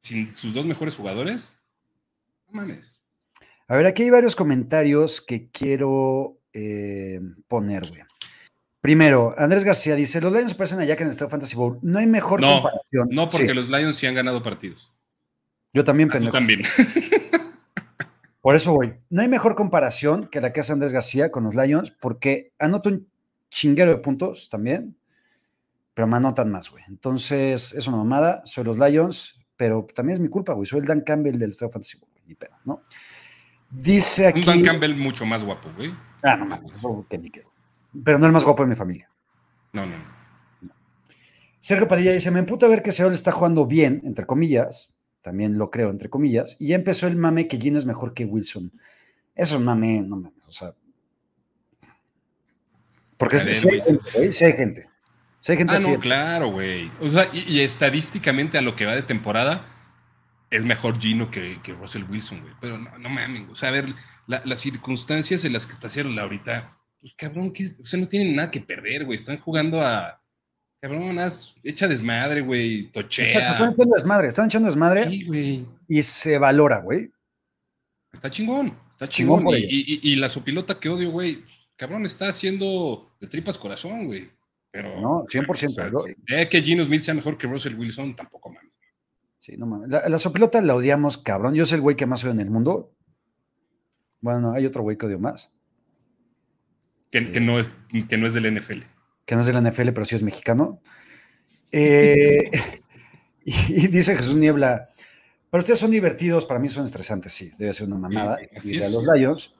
sin sus dos mejores jugadores, no mames. A ver, aquí hay varios comentarios que quiero eh, poner, güey. Primero, Andrés García dice: Los Lions parecen allá que en el Estado Fantasy Bowl. No hay mejor comparación. No, porque los Lions sí han ganado partidos. Yo también, ah, también. (laughs) Por eso voy. No hay mejor comparación que la que hace Andrés García con los Lions, porque anoto un chinguero de puntos también, pero me anotan más, güey. Entonces, es una mamada. Soy los Lions, pero también es mi culpa, güey. Soy el Dan Campbell del Estado Fantasy Bowl, ni pedo, ¿no? Dice aquí. Un Dan Campbell mucho más guapo, güey. Ah, no mames, Pero no el más guapo de mi familia. No, no. Sergio Padilla dice: Me emputa ver que Seattle está jugando bien, entre comillas. También lo creo, entre comillas. Y ya empezó el mame que Gino es mejor que Wilson. Eso es mame, no mames. O sea. Porque si, hay gente, si hay gente. Si hay gente ah, no, claro, güey. O sea, y estadísticamente a lo que va de temporada es mejor Gino que, Russell Wilson, güey. Pero no, no mames, o sea, a ver, las circunstancias en las que está haciendo ahorita, pues cabrón, que, o sea, no tienen nada que perder, güey. Están jugando a. Cabrón, echa desmadre, güey, tochea. Están echando desmadre, están echando desmadre. Sí, güey. Y se valora, güey. Está chingón, está chingón. y, la sopilota que odio, güey, cabrón, está haciendo de tripas corazón, güey. Pero. No, 100%. eh, que Gino Smith sea mejor que Russell Wilson, tampoco mames. Sí, no mames. La, sopilota la odiamos, cabrón. Yo soy el güey que más odio en el mundo. Bueno, hay otro güey que odio más. Que, eh, no es, que no es del NFL. Que no es del NFL, pero sí es mexicano. Eh, (laughs) y, dice Jesús Niebla, pero ustedes son divertidos, para mí son estresantes, sí, debe ser una mamada. y a los Lions.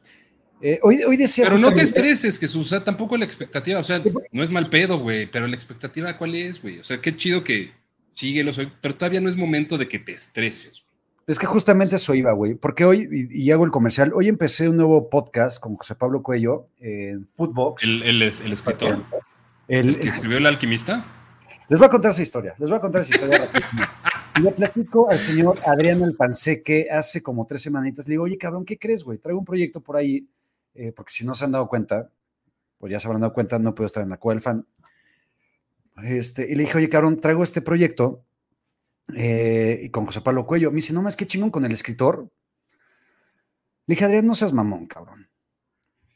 Eh, hoy, hoy decía pero no te estreses, Jesús, o sea, tampoco la expectativa, o sea, no es mal pedo, güey, pero la expectativa, ¿cuál es, güey? O sea, qué chido que, síguelo, pero todavía no es momento de que te estreses. Es que justamente eso iba, güey, porque hoy, y, hago el comercial, hoy empecé un nuevo podcast con José Pablo Cuello en Footbox. ¿El, el, el escritor? El, que escribió El Alquimista? Les voy a contar esa historia, les voy a contar esa historia Y le platico al señor Adriano El Panseque hace como tres semanitas. Le digo, oye, cabrón, ¿qué crees, güey? Traigo un proyecto por ahí, eh, porque si no se han dado cuenta, pues ya se habrán dado cuenta, no puedo estar en la cueva del fan. Este, y le dije, oye, cabrón, traigo este proyecto eh, y con José Pablo Cuello. Me dice, no más que chingón con el escritor. Le dije, Adrián, no seas mamón, cabrón.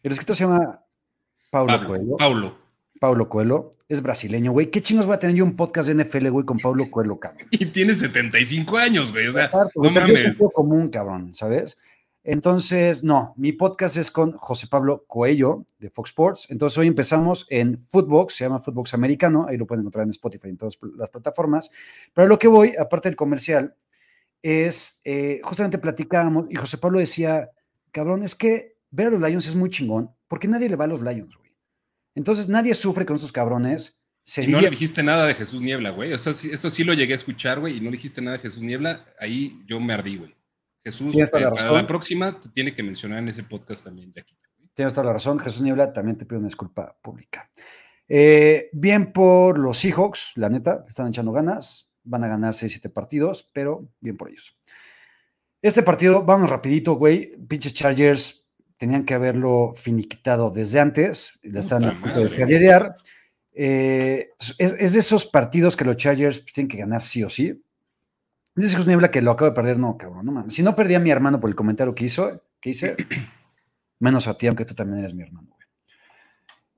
El escritor se llama Paulo Cuello. Paulo. Paulo Coelho, es brasileño, güey. ¿Qué chingos voy a tener yo un podcast de NFL, güey, con Paulo (laughs) Coelho, cabrón? Y tiene 75 años, güey. O sea, no mames. Es común, cabrón, ¿sabes? Entonces, no, mi podcast es con José Pablo Coello de Fox Sports. Entonces, hoy empezamos en Footbox, se llama Footbox Americano, ahí lo pueden encontrar en Spotify y en todas las plataformas. Pero lo que voy, aparte del comercial, es eh, justamente platicábamos y José Pablo decía, cabrón, es que ver a los Lions es muy chingón, porque nadie le va a los Lions, güey. Entonces, nadie sufre con estos cabrones. y no le dijiste nada de Jesús Niebla, güey. O sea, eso sí lo llegué a escuchar, güey, y no le dijiste nada de Jesús Niebla. Ahí yo me ardí, güey. Jesús, eh, para la próxima te tiene que mencionar en ese podcast también, Jaquita. Tienes toda la razón, Jesús Niebla, también te pido una disculpa pública. Eh, bien por los Seahawks, la neta, están echando ganas, van a ganar 6-7 partidos, pero bien por ellos. Este partido, vamos rapidito, güey, pinches Chargers tenían que haberlo finiquitado desde antes, la están a punto de carrerear. Eh, es, de esos partidos que los Chargers pues, tienen que ganar sí o sí. Dice Jesús Niebla que lo acabo de perder, no, cabrón, no mames. Si no perdí a mi hermano por el comentario que hizo, que hice, (clears throat) menos a ti, aunque tú también eres mi hermano, güey.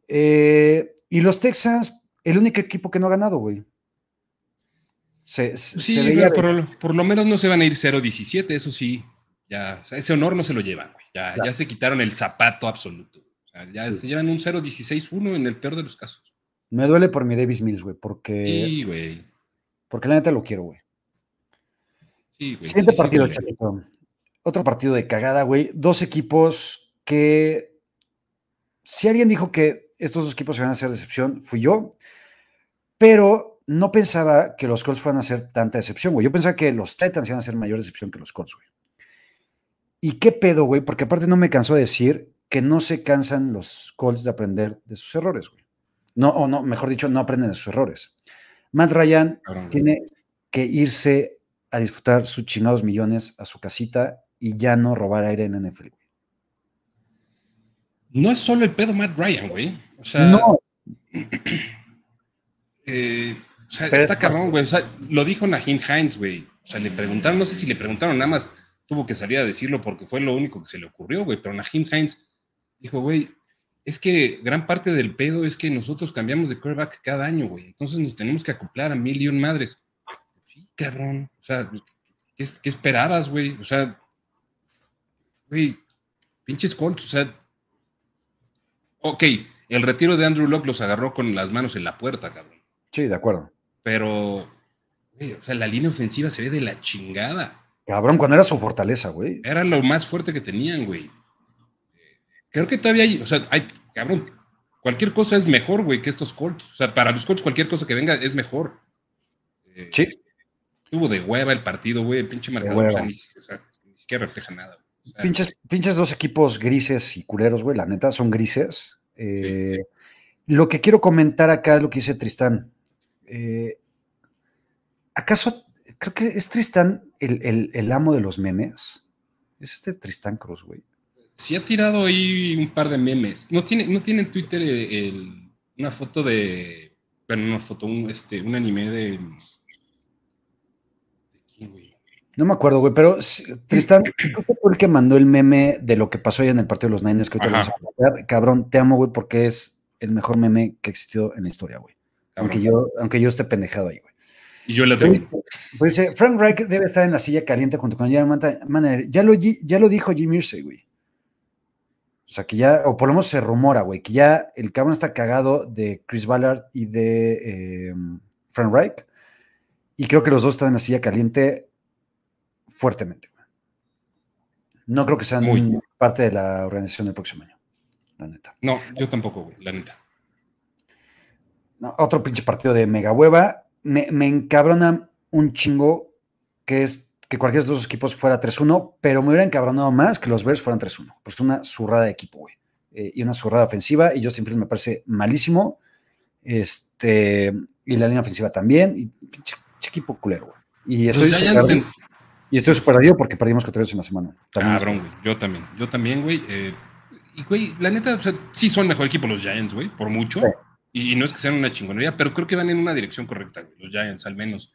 Eh, y los Texans, el único equipo que no ha ganado, güey. Se, sí, por, lo menos no se van a ir 0-17, eso sí. Ya, ese honor no se lo llevan, güey. Ya, ya se quitaron el zapato absoluto. ya se llevan un 0-16-1 en el peor de los casos. Me duele por mi Davis Mills, güey, porque. Sí, güey. Porque la neta lo quiero, güey. Sí, güey. Siguiente partido, Chatito. Otro partido de cagada, güey. Dos equipos que. Si alguien dijo que estos dos equipos iban a ser decepción, fui yo. Pero no pensaba que los Colts fueran a ser tanta decepción, güey. Yo pensaba que los Titans iban a ser mayor decepción que los Colts, güey. ¿Y qué pedo, güey? Porque aparte no me cansó de decir que no se cansan los Colts de aprender de sus errores, güey. No, o no, mejor dicho, no aprenden de sus errores. Matt Ryan tiene que irse a disfrutar sus chingados millones a su casita y ya no robar aire en NFL. No es solo el pedo Matt Ryan, güey. O sea, no. (clears throat) Eh, o sea, está cabrón, güey. O sea, lo dijo Nahin Hines, güey. O sea, le preguntaron, no sé si le preguntaron, nada más tuvo que salir a decirlo porque fue lo único que se le ocurrió, güey. Pero Nahin Hines dijo, güey, es que gran parte del pedo es que nosotros cambiamos de quarterback cada año, güey. Entonces nos tenemos que acoplar a mil y un madres. Cabrón. O sea, ¿qué, esperabas, güey? O sea, güey, pinches Colts, o sea. Ok, el retiro de Andrew Locke los agarró con las manos en la puerta, cabrón. Sí, de acuerdo. Pero, güey, o sea, la línea ofensiva se ve de la chingada. Cabrón, cuando era su fortaleza, güey. Era lo más fuerte que tenían, güey. Creo que todavía hay, o sea, hay, cabrón, cualquier cosa es mejor, güey, que estos Colts. O sea, para los Colts cualquier cosa que venga es mejor. Eh, sí. Tuvo de hueva el partido, güey, el pinche marcador, o sea, ni, siquiera refleja nada. pinches, pinches dos equipos grises y culeros, güey, la neta, son grises. Eh, lo que quiero comentar acá es lo que dice Tristán. Eh, ¿Acaso, creo que es Tristán el, el amo de los memes? Es este Tristán Cruz, güey sí ha tirado ahí un par de memes. No tiene, no tiene en Twitter una foto de. Bueno, una foto, un, este, un anime de. No me acuerdo, güey, pero (clears throat) Tristán, creo que fue el que mandó el meme de lo que pasó allá en el partido de los Niners que te vamos a Cabrón, te amo, güey, porque es el mejor meme que existió en la historia, güey. Aunque yo, aunque yo esté pendejado ahí, güey. Y yo le tengo. Pues, dice, Frank Reich debe estar en la silla caliente junto con General Manager. Ya lo, ya lo dijo Jim Irsay, güey. O sea, que ya, o por lo menos se rumora, güey, que ya el cabrón está cagado de Chris Ballard y de em, Frank Reich. Y creo que los dos están en la silla caliente fuertemente. No creo que sean Muy. parte de la organización del próximo año, la neta. No, yo tampoco, güey, la neta. otro pinche partido de mega hueva. Me, me encabrona un chingo que es que cualquiera de esos equipos fuera 3-1, pero me hubiera encabronado más que los Bears fueran 3-1, porque es una zurrada de equipo, güey. Eh, y una zurrada ofensiva, y Justin Fields me parece malísimo. Este, y la línea ofensiva también, y pinche, equipo culero, güey. Y estoy super, y estoy superadido porque perdimos contra ellos en la semana. Cabrón, güey. Yo también. Yo también, güey. Eh, y, güey, la neta, o sea, sí son mejor equipo los Giants, güey, por mucho. Y, no es que sean una chingonería, pero creo que van en una dirección correcta, güey, los Giants, al menos.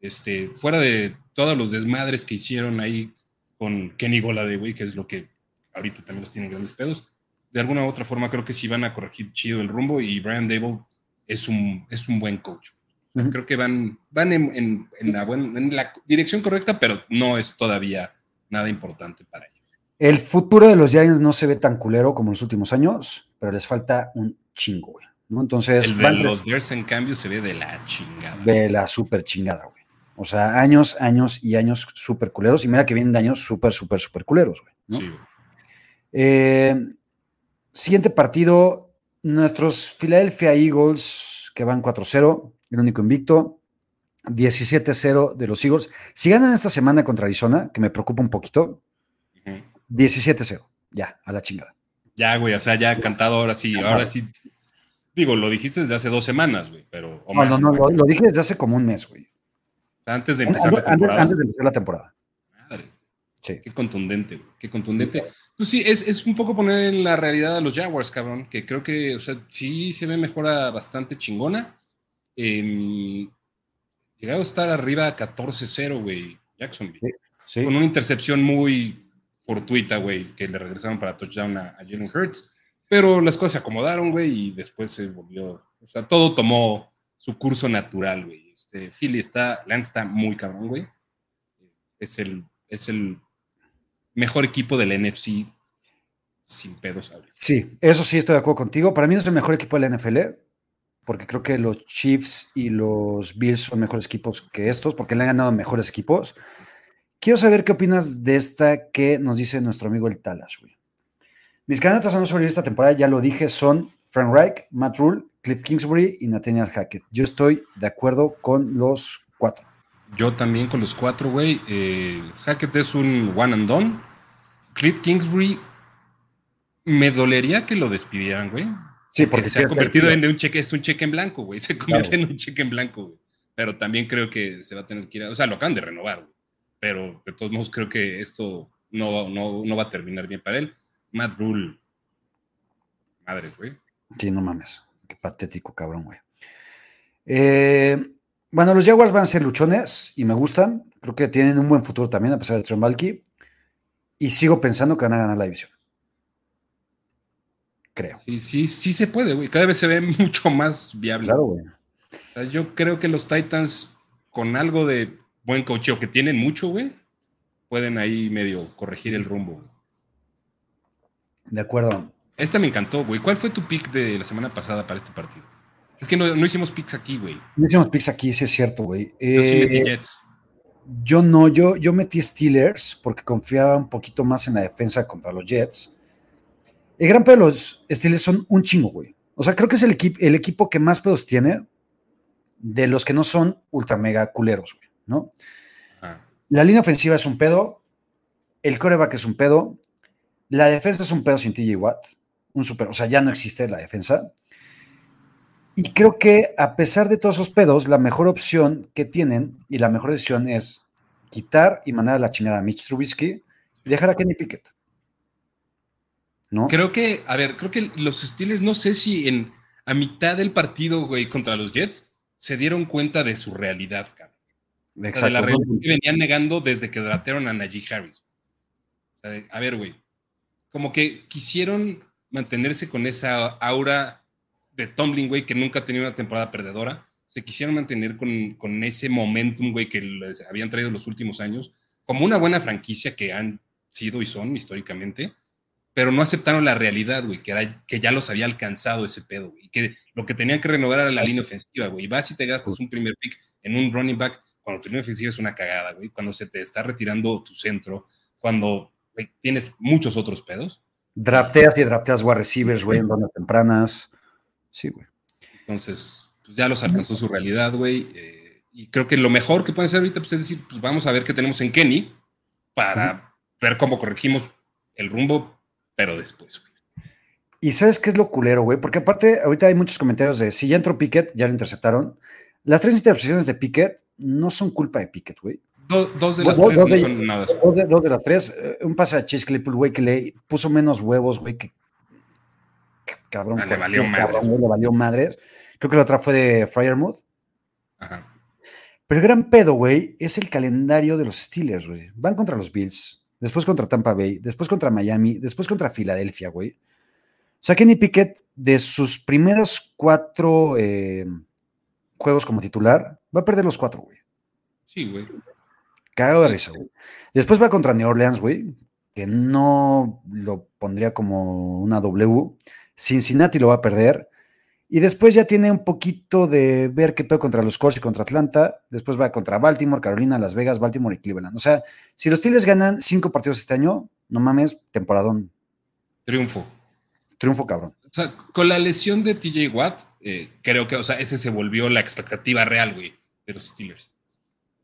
Este, fuera de todos los desmadres que hicieron ahí con Kenny Golade, güey, que es lo que ahorita también los tienen grandes pedos. De alguna u otra forma creo que sí van a corregir chido el rumbo y Brian Dable es un, es un buen coach. Creo que van, van en, la en la dirección correcta, pero no es todavía nada importante para ellos. El futuro de los Giants no se ve tan culero como en los últimos años, pero les falta un chingo, güey. ¿no? Entonces, el de los Bears, en cambio, se ve de la chingada. De la super chingada, güey. O sea, años, años y años súper culeros. Y mira que vienen de años súper, súper, súper culeros, güey. Sí. Eh, siguiente partido, nuestros Philadelphia Eagles, que van 4-0, el único invicto. 17-0 de los Eagles. Si ganan esta semana contra Arizona, que me preocupa un poquito, 17-0, ya, a la chingada. Ya, güey, o sea, ya cantado ahora sí, ahora sí. Digo, lo dijiste desde hace dos semanas, güey, pero. no, no, no, lo, dije desde hace como un mes, güey. Antes de empezar la temporada. Antes de empezar la temporada. Madre. Sí. Qué contundente, güey. Qué contundente. Pues sí, es, es, un poco poner en la realidad a los Jaguars, cabrón, que creo que, o sea, sí se ve mejora bastante chingona. Eh, llegado a estar arriba 14-0, güey, Jacksonville. Sí, Con una intercepción muy fortuita, güey, que le regresaron para touchdown a, a Jalen Hurts. Pero las cosas se acomodaron, güey, y después se volvió. O sea, todo tomó su curso natural, güey. Este, Philly está, Lance está muy cabrón, güey. Es el, es el mejor equipo del NFC sin pedos. ¿sabes? Sí, eso sí estoy de acuerdo contigo. Para mí no es el mejor equipo de la NFL, porque creo que los Chiefs y los Bills son mejores equipos que estos, porque le han ganado mejores equipos. Quiero saber qué opinas de esta que nos dice nuestro amigo el Talas, güey. Mis candidatos a no sobrevivir esta temporada, ya lo dije, son Frank Reich, Matt Rule, Cliff Kingsbury y Nathaniel Hackett. Yo estoy de acuerdo con los cuatro. Yo también con los cuatro, güey. Eh, Hackett es un one and done. Cliff Kingsbury, me dolería que lo despidieran, güey. Sí, porque, se ha convertido en un cheque, es un cheque en blanco, güey. Se convierte en un cheque en blanco, güey. Pero también creo que se va a tener que ir a, o sea, lo acaban de renovar, güey. Pero de todos modos creo que esto no, no, no va a terminar bien para él. Matt Rule, madres, güey. Sí, no mames. Qué patético, cabrón, güey. Eh, bueno, los Jaguars van a ser luchones y me gustan. Creo que tienen un buen futuro también, a pesar de Trembalki. Y sigo pensando que van a ganar la división. Creo. Sí, sí, sí se puede, güey. Cada vez se ve (laughs) mucho más viable. Claro, güey. yo creo que los Titans, con algo de buen cocheo que tienen mucho, güey, pueden ahí medio corregir el rumbo. De acuerdo. Esta me encantó, güey. ¿Cuál fue tu pick de la semana pasada para este partido? Es que no, hicimos picks aquí, güey. No hicimos picks aquí, sí es cierto, güey. yo eh, Jets. Yo no, yo, yo metí Steelers porque confiaba un poquito más en la defensa contra los Jets. El gran pedo de los Steelers son un chingo, güey. O sea, creo que es el, el equipo que más pedos tiene de los que no son ultra mega culeros, güey, ¿no? La línea ofensiva es un pedo, el coreback es un pedo, la defensa es un pedo sin TJ Watt, un super, o sea, ya no existe la defensa. Y creo que a pesar de todos esos pedos, la mejor opción que tienen y la mejor decisión es quitar y mandar a la chingada a Mitch Trubisky y dejar a Kenny Pickett. ¿No? Creo que, a ver, creo que los Steelers, no sé si en a mitad del partido, güey, contra los Jets, se dieron cuenta de su realidad, cabrón. Exacto. de la realidad que venían negando desde que draftearon a Najee Harris. a ver, güey, como que quisieron mantenerse con esa aura de Tomlin, güey, que nunca ha tenido una temporada perdedora. Se quisieron mantener con, con ese momentum, güey, que les habían traído los últimos años, como una buena franquicia que han sido y son históricamente, pero no aceptaron la realidad, güey, que, era, que ya los había alcanzado ese pedo, güey, que lo que tenían que renovar era la línea ofensiva, güey. Vas y te gastas un primer pick en un running back cuando tu línea ofensiva es una cagada, güey, cuando se te está retirando tu centro, cuando tienes muchos otros pedos. Drafteas y drafteas wide receivers, güey, en zonas tempranas. Sí, güey. Entonces, pues ya los alcanzó su realidad, güey. Eh, y creo que lo mejor que pueden hacer ahorita pues, es decir, pues vamos a ver qué tenemos en Kenny para ver cómo corregimos el rumbo, pero después, güey. Y sabes qué es lo culero, güey, porque aparte ahorita hay muchos comentarios de si ya entró Pickett, ya lo interceptaron. Las tres intercepciones de Pickett no son culpa de Pickett, güey dos de las tres no son nada. Dos de, las tres. Eh, un pase a Chase Claypool, güey, que le puso menos huevos, güey, que, cabrón. Ah, le valió madres. le valió madres. Creo que la otra fue de Fryermuth. Ajá. Pero el gran pedo, güey, es el calendario de los Steelers, güey. Van contra los Bills, después contra Tampa Bay, después contra Miami, después contra Filadelfia, güey. O sea, Kenny Pickett, de sus primeros cuatro eh, juegos como titular, va a perder los cuatro, güey. Sí, güey. Cago de risa, güey. Después va contra New Orleans, güey, que no lo pondría como una W. Cincinnati lo va a perder. Y después ya tiene un poquito de ver qué pedo contra los Colts y contra Atlanta. Después va contra Baltimore, Carolina, Las Vegas, Baltimore y Cleveland. O sea, si los Steelers ganan cinco partidos este año, no mames, temporadón. Triunfo. Triunfo, cabrón. O sea, con la lesión de TJ Watt, eh, creo que, o sea, ese se volvió la expectativa real, güey, de los Steelers.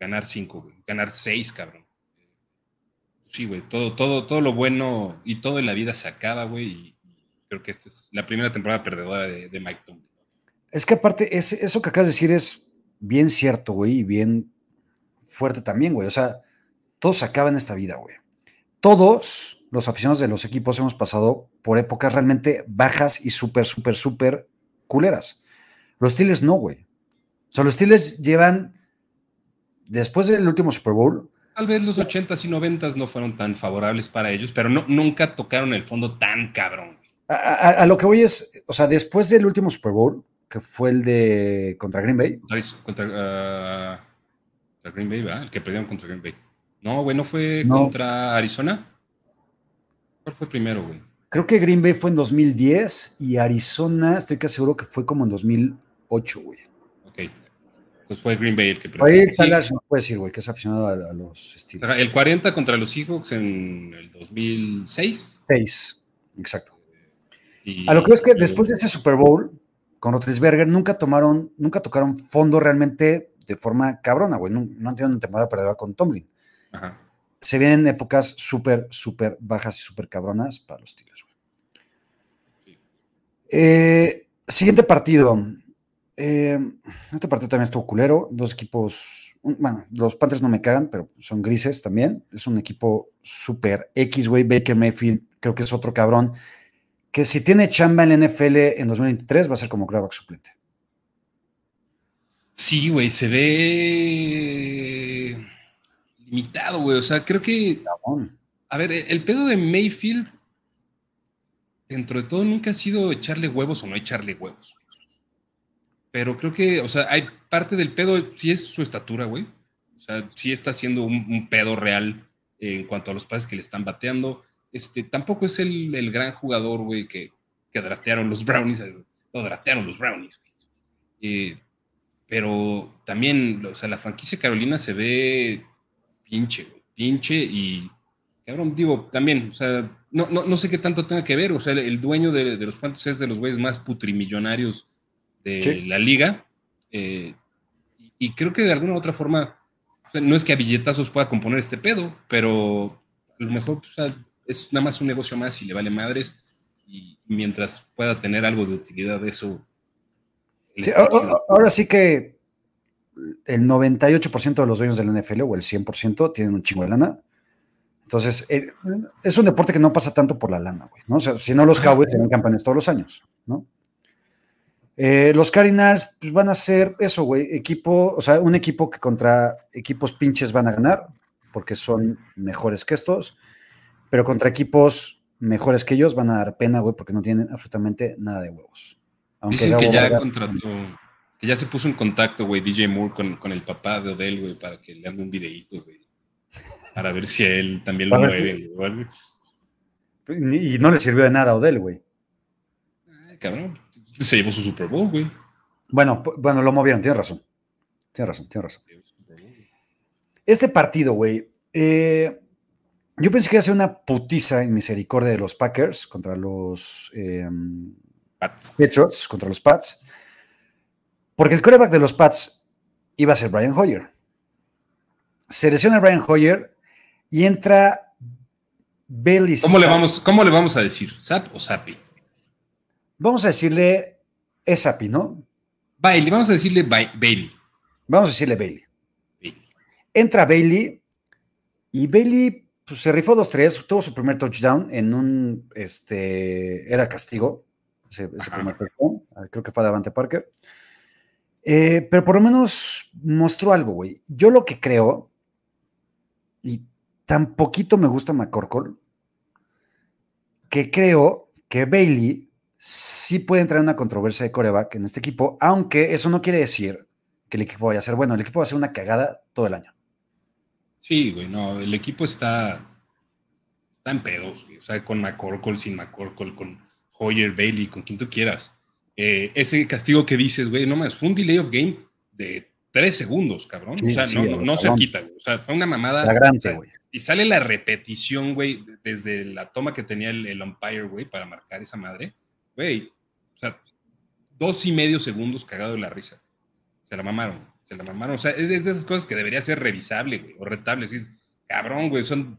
Ganar cinco, güey. Ganar seis, cabrón. Sí, güey. Todo, todo, todo lo bueno y todo en la vida se acaba, güey. Creo que esta es la primera temporada perdedora de, Mike Tomlin. Es que aparte, es, eso que acabas de decir es bien cierto, güey, y bien fuerte también, güey. O sea, todo se acaba en esta vida, güey. Todos los aficionados de los equipos hemos pasado por épocas realmente bajas y súper, súper, súper culeras. Los Steelers no, güey. O sea, los Steelers llevan, después del último Super Bowl, Tal vez los 80s y 90s no fueron tan favorables para ellos, pero no, nunca tocaron el fondo tan cabrón. A, lo que voy es, o sea, después del último Super Bowl, que fue el de contra Green Bay. Contra, ah, Green Bay, ¿verdad? El que perdieron contra Green Bay. No, güey, ¿no fue contra Arizona? ¿Cuál fue primero, güey? Creo que Green Bay fue en 2010 y Arizona, estoy casi seguro que fue como en 2008, güey. Ok. Entonces fue Green Bay el que perdió. Ahí sí. no puede decir, güey, que es aficionado a, los estilos. El 40 contra los Seahawks en el 2006. 6, exacto. A lo que es que después de ese Super Bowl, con Rotlisberger, nunca tomaron, nunca tocaron fondo realmente de forma cabrona, güey. No, han tenido una temporada perdedora con Tomlin. Ajá. Se vienen épocas súper, súper bajas y súper cabronas para los Tigres, güey. Eh, siguiente partido. Eh, este partido también estuvo culero. Dos equipos, bueno, los Panthers no me cagan, pero son grises también. Es un equipo súper X, güey. Baker Mayfield, creo que es otro cabrón. Que si tiene chamba en la NFL en 2023 va a ser como quarterback suplente. Sí, güey, se ve limitado, güey. O sea, creo que. A ver, el pedo de Mayfield, dentro de todo, nunca ha sido echarle huevos o no echarle huevos pero creo que, o sea, hay parte del pedo, sí es su estatura, güey. O sea, sí está haciendo un, pedo real en cuanto a los pases que le están bateando. Este, tampoco es el, gran jugador, güey, que, que draftearon los Brownies. Lo draftearon los Brownies, güey. Eh, pero también, o sea, la franquicia Carolina se ve pinche, güey, pinche y, cabrón, digo, también, o sea, no, no, no sé qué tanto tenga que ver, o sea, el, dueño de, de los Panthers es de los güeyes más putrimillonarios de la liga. Eh, y creo que de alguna u otra forma, no es que a billetazos pueda componer este pedo, pero a lo mejor pues, es nada más un negocio más y le vale madres. Y mientras pueda tener algo de utilidad de eso. ahora sí que el 98% de los dueños del NFL o el 100% tienen un chingo de lana. Entonces, eh, es un deporte que no pasa tanto por la lana, güey, ¿no? O sea, si no los Cowboys tienen campañas todos los años, ¿no? Eh, los Cardinals pues, van a ser eso, güey, equipo, o sea, un equipo que contra equipos pinches van a ganar, porque son mejores que estos, pero contra equipos mejores que ellos van a dar pena, güey, porque no tienen absolutamente nada de huevos. Dicen que ya contrató, que ya se puso en contacto, güey, DJ Moore con, el papá de Odell, güey, para que le haga un videíto, güey, para ver si él también lo mueve, güey. Y no le sirvió de nada a Odell, güey. cabrón, se llevó su Super Bowl, güey. Bueno, bueno, lo movieron, tienes razón. Tienes razón, tienes razón. Este partido, güey, eh, yo pensé que iba a ser una putiza en misericordia de los Packers contra los eh, Patriots, contra los Pats, porque el coreback de los Pats iba a ser Brian Hoyer. Se lesiona Brian Hoyer y entra Bailey. ¿Cómo le, vamos, ¿Cómo le vamos a decir? ¿Sap o Sapi? Vamos a decirle Esapi, ¿no? Bailey, vamos a decirle Bailey. Vamos a decirle Bailey. Entra Bailey y Bailey pues, se rifó 2-3, tuvo su primer touchdown en un, este, era castigo, ese, primer touchdown, ah, creo que fue Davante Parker. Eh, pero por lo menos mostró algo, güey. Yo lo que creo, y tan poquito me gusta McCorkle, que creo que Bailey sí puede entrar en una controversia de coreback en este equipo, aunque eso no quiere decir que el equipo vaya a ser bueno. El equipo va a ser una cagada todo el año. Sí, güey, no, el equipo está, está en pedos, O sea, con McCorkle, sin McCorkle, con Hoyer, Bailey, con quien tú quieras. Eh, ese castigo que dices, güey, no más, fue un delay of game de tres segundos, cabrón. o sea, no, se quita, güey. O sea, fue una mamada. güey. Y sale la repetición, güey, desde la toma que tenía el, el umpire, güey, para marcar esa madre güey, o sea, dos y medio segundos cagado de la risa. Se la mamaron, se la mamaron. O sea, es, de esas cosas que debería ser revisable, güey, o rentable. cabrón, güey, son,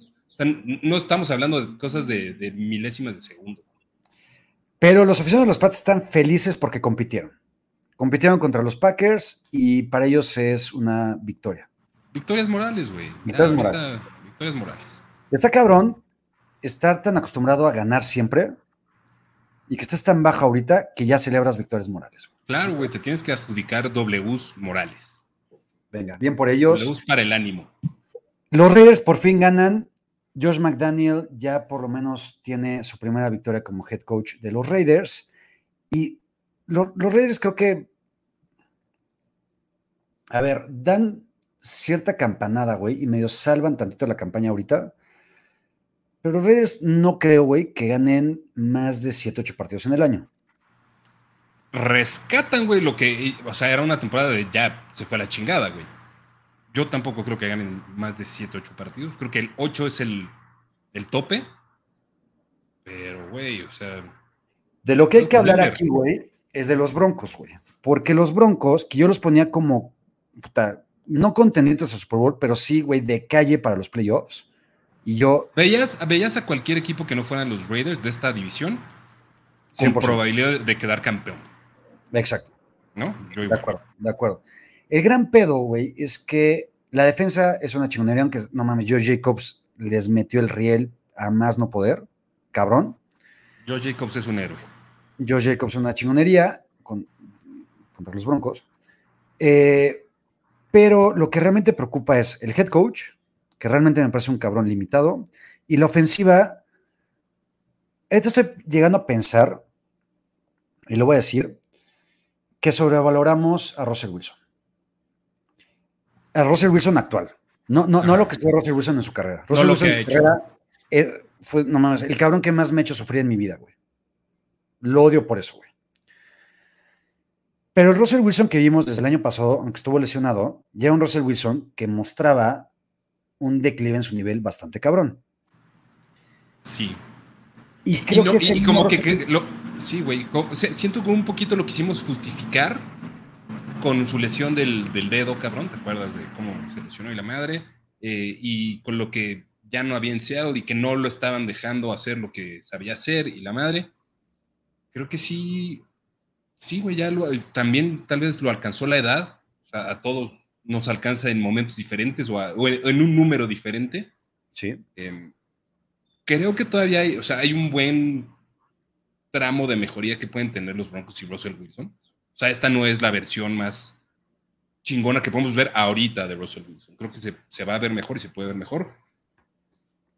no estamos hablando de cosas de, milésimas de segundo. Pero los aficionados de los Pats están felices porque compitieron. Compitieron contra los Packers y para ellos es una victoria. Victorias morales, güey. Victorias morales. Victorias morales. Está cabrón estar tan acostumbrado a ganar siempre y que estés tan baja ahorita que ya celebras victorias morales. Claro, güey, te tienes que adjudicar Ws morales. Venga, bien por ellos. Ws para el ánimo. Los Raiders por fin ganan. Josh McDaniel ya por lo menos tiene su primera victoria como head coach de los Raiders. Y los Raiders creo que, a ver, dan cierta campanada, güey, y medio salvan tantito la campaña ahorita. Pero los Raiders no creo, güey, que ganen más de 7, 8 partidos en el año. Rescatan, güey, lo que, o sea, era una temporada de ya se fue a la chingada, güey. Yo tampoco creo que ganen más de 7, 8 partidos. Creo que el 8 es el, el tope. Pero, güey, o sea. De lo que hay que hablar aquí, güey, es de los Broncos, güey. Porque los Broncos, que yo los ponía como, puta, no contendientes a Super Bowl, pero sí, güey, de calle para los playoffs. Y yo. ¿Veías, ¿Veías a cualquier equipo que no fueran los Raiders de esta división con probabilidad de quedar campeón? Exacto. ¿No? de acuerdo, de acuerdo. El gran pedo, güey, es que la defensa es una chingonería, aunque no mames, Joe Jacobs les metió el riel a más no poder, cabrón. Joe Jacobs es un héroe. Joe Jacobs es una chingonería contra los Broncos. Eh, pero lo que realmente preocupa es el head coach, que realmente me parece un cabrón limitado, y la ofensiva. Esto estoy llegando a pensar, y lo voy a decir, que sobrevaloramos a Russell Wilson a Russell Wilson actual. No, no, no lo que fue Russell Wilson en su carrera. Russell no Wilson en su carrera fue, no mames, el cabrón que más me ha hecho sufrir en mi vida, güey. Lo odio por eso, güey. Pero el Russell Wilson que vimos desde el año pasado, aunque estuvo lesionado, ya era un Russell Wilson que mostraba un declive en su nivel bastante cabrón. Sí. Y creo que, como que, sí, güey. Siento que un poquito lo quisimos justificar con su lesión del, dedo, cabrón, ¿te acuerdas de cómo se lesionó y la madre? Eh, y con lo que ya no había en Seattle y que no lo estaban dejando hacer lo que sabía hacer y la madre. Creo que sí, sí, güey, ya también tal vez lo alcanzó la edad. O sea, a todos nos alcanza en momentos diferentes o, en, un número diferente. Sí. Em, creo que todavía hay, o sea, hay un buen tramo de mejoría que pueden tener los Broncos y Russell Wilson. O sea, esta no es la versión más chingona que podemos ver ahorita de Russell Wilson. Creo que se, va a ver mejor y se puede ver mejor.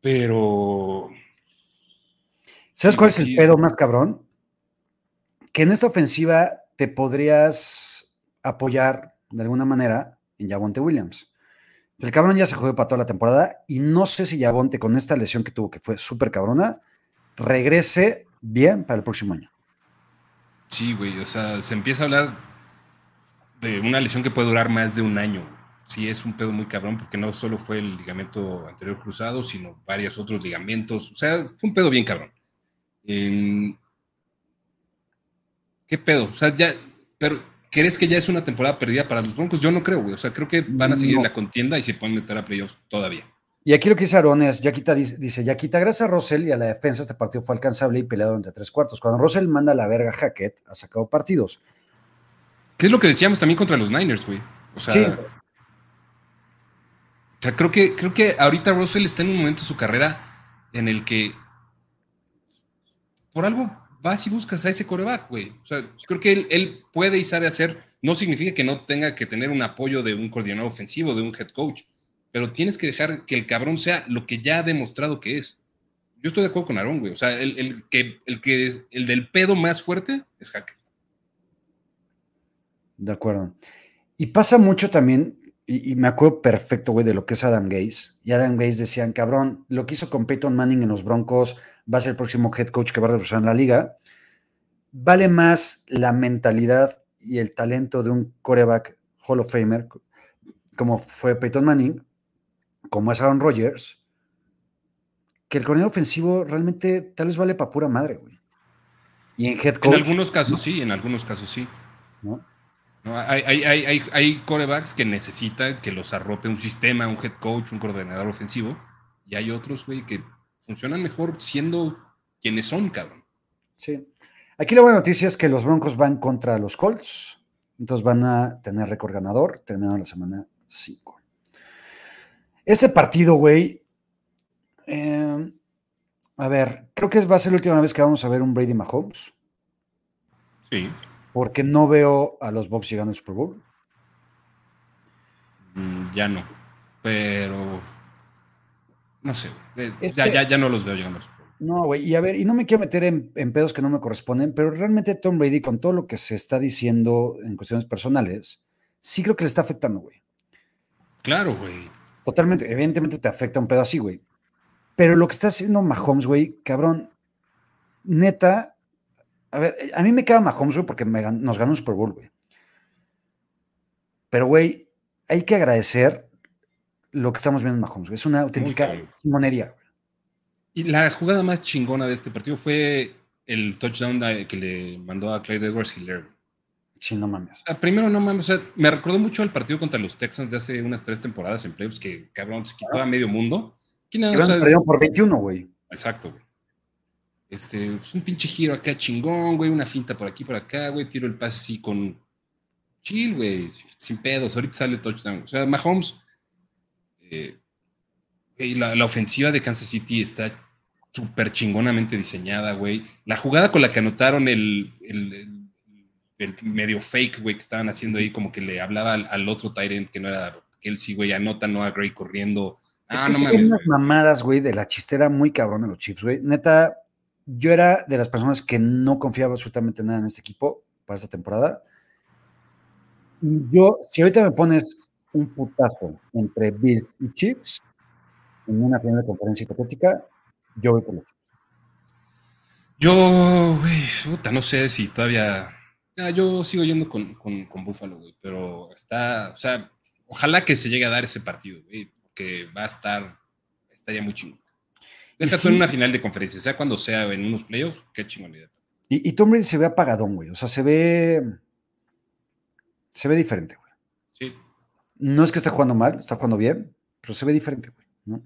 Pero. ¿Sabes cuál es el pedo más cabrón? Que en esta ofensiva te podrías apoyar de alguna manera en Javonte Williams. El cabrón ya se jodió para toda la temporada y no sé si Javonte con esta lesión que tuvo, que fue súper cabrona, regrese bien para el próximo año. Sí, güey, o sea, se empieza a hablar de una lesión que puede durar más de un año. Sí, es un pedo muy cabrón porque no solo fue el ligamento anterior cruzado, sino varios otros ligamentos. O sea, fue un pedo bien cabrón. ¿Qué pedo? O sea, ya, pero ¿crees que ya es una temporada perdida para los Broncos? Yo no creo, güey. O sea, creo que van a seguir en la contienda y se pueden meter a playoffs todavía. Y aquí lo que dice Aaron es, Yaquita dice, Yaquita, gracias a Russell y a la defensa, este partido fue alcanzable y peleado entre tres cuartos. Cuando Russell manda la verga a Hackett, ha sacado partidos. ¿Qué es lo que decíamos también contra los Niners, güey? O sea, sí. O sea, creo que, creo que ahorita Russell está en un momento de su carrera en el que por algo vas y buscas a ese coreback, güey. O sea, creo que él, él, puede y sabe hacer. No significa que no tenga que tener un apoyo de un coordinador ofensivo, de un head coach pero tienes que dejar que el cabrón sea lo que ya ha demostrado que es. Yo estoy de acuerdo con Aaron, güey. O sea, el, que, el que es el del pedo más fuerte es Hackett. De acuerdo. Y pasa mucho también, y, me acuerdo perfecto, güey, de lo que es Adam Gaze. Y Adam Gaze decían, cabrón, lo que hizo con Peyton Manning en los Broncos va a ser el próximo head coach que va a representar en la liga. Vale más la mentalidad y el talento de un coreback Hall of Famer, como fue Peyton Manning, como es Aaron Rodgers, que el coordinador ofensivo realmente tal vez vale para pura madre, güey. Y en head coach. En algunos casos sí, en algunos casos sí. ¿No? hay, hay, hay, corebacks que necesitan que los arrope un sistema, un head coach, un coordinador ofensivo. Y hay otros, güey, que funcionan mejor siendo quienes son, cabrón. Sí. Aquí la buena noticia es que los Broncos van contra los Colts. Entonces van a tener récord ganador terminando la semana 5. Este partido, güey. eh, a ver, creo que va a ser la última vez que vamos a ver un Brady Mahomes. Sí. Porque no veo a los Bucks llegando al Super Bowl. Mm, ya no. Pero. No sé. eh, Es ya, ya, ya no los veo llegando al Super Bowl. No, güey, y a ver, y no me quiero meter en, en pedos que no me corresponden, pero realmente Tom Brady, con todo lo que se está diciendo en cuestiones personales, sí creo que le está afectando, güey. Claro, güey. Totalmente, evidentemente te afecta un pedo así, güey. Pero lo que está haciendo Mahomes, güey, cabrón, neta, a ver, a mí me queda Mahomes, güey, porque me nos ganó un Super Bowl, güey. Pero, güey, hay que agradecer lo que estamos viendo en Mahomes, güey. Es una auténtica monería, güey. Y la jugada más chingona de este partido fue el touchdown que le mandó a Clyde Edwards Hiller. Sí, no mames. Primero, no mames, o sea, me recordó mucho al partido contra los Texans de hace unas tres temporadas en playoffs que, cabrón, se quitó a medio mundo. Que o sea, por 21, güey. Exacto, güey. Este, pues un pinche giro acá chingón, güey, una finta por aquí, por acá, güey, tiro el pase así con chill, güey, sin, pedos. Ahorita sale el touchdown. O sea, Mahomes, eh, güey, la, la ofensiva de Kansas City está súper chingonamente diseñada, güey. La jugada con la que anotaron el, el- el- el medio fake, güey, que estaban haciendo ahí, como que le hablaba al, al otro Tyrant que no era Kelsey, güey, anota Noah Gray corriendo. Es Ah, que no mames, unas mamadas, güey, de la chistera muy cabrón de los Chiefs, güey. Neta, yo era de las personas que no confiaba absolutamente nada en este equipo para esta temporada. Y Yo, si ahorita me pones un putazo entre Bills y Chiefs en una final de conferencia hipotética, yo voy por los Chiefs. Yo, güey, puta, no sé si todavía. Yo sigo yendo con, con, con Buffalo, güey, pero está, o sea, ojalá que se llegue a dar ese partido, güey, porque va a estar, estaría muy chingón. Y Deja sí. en una final de conferencia, sea cuando sea en unos playoffs, qué chingón idea. Y, y Tom Brady se ve apagadón, güey. O sea, se ve. Se ve diferente, güey. Sí, No es que esté jugando mal, está jugando bien, pero se ve diferente, güey. ¿no?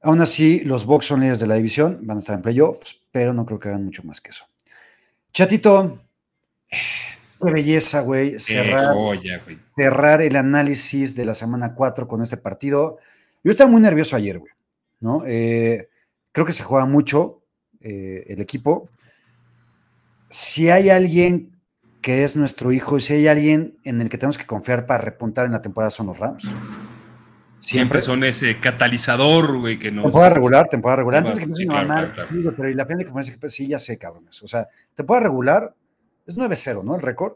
Aún así, los Bucks son líderes de la división, van a estar en playoffs, pero no creo que hagan mucho más que eso. Chatito, qué belleza, güey, cerrar, joya, güey. cerrar el análisis de la semana 4 con este partido. Yo estaba muy nervioso ayer, güey, ¿no? Eh, creo que se juega mucho eh, el equipo. Si hay alguien que es nuestro hijo y si hay alguien en el que tenemos que confiar para repuntar en la temporada son los Rams. Siempre son ese catalizador, güey, que nos. Temporada regular, temporada regular. Antes de que Sí, claro, pero y la final de pues, sí, ya sé, cabrones. O sea, temporada regular es 9-0, ¿no? El récord.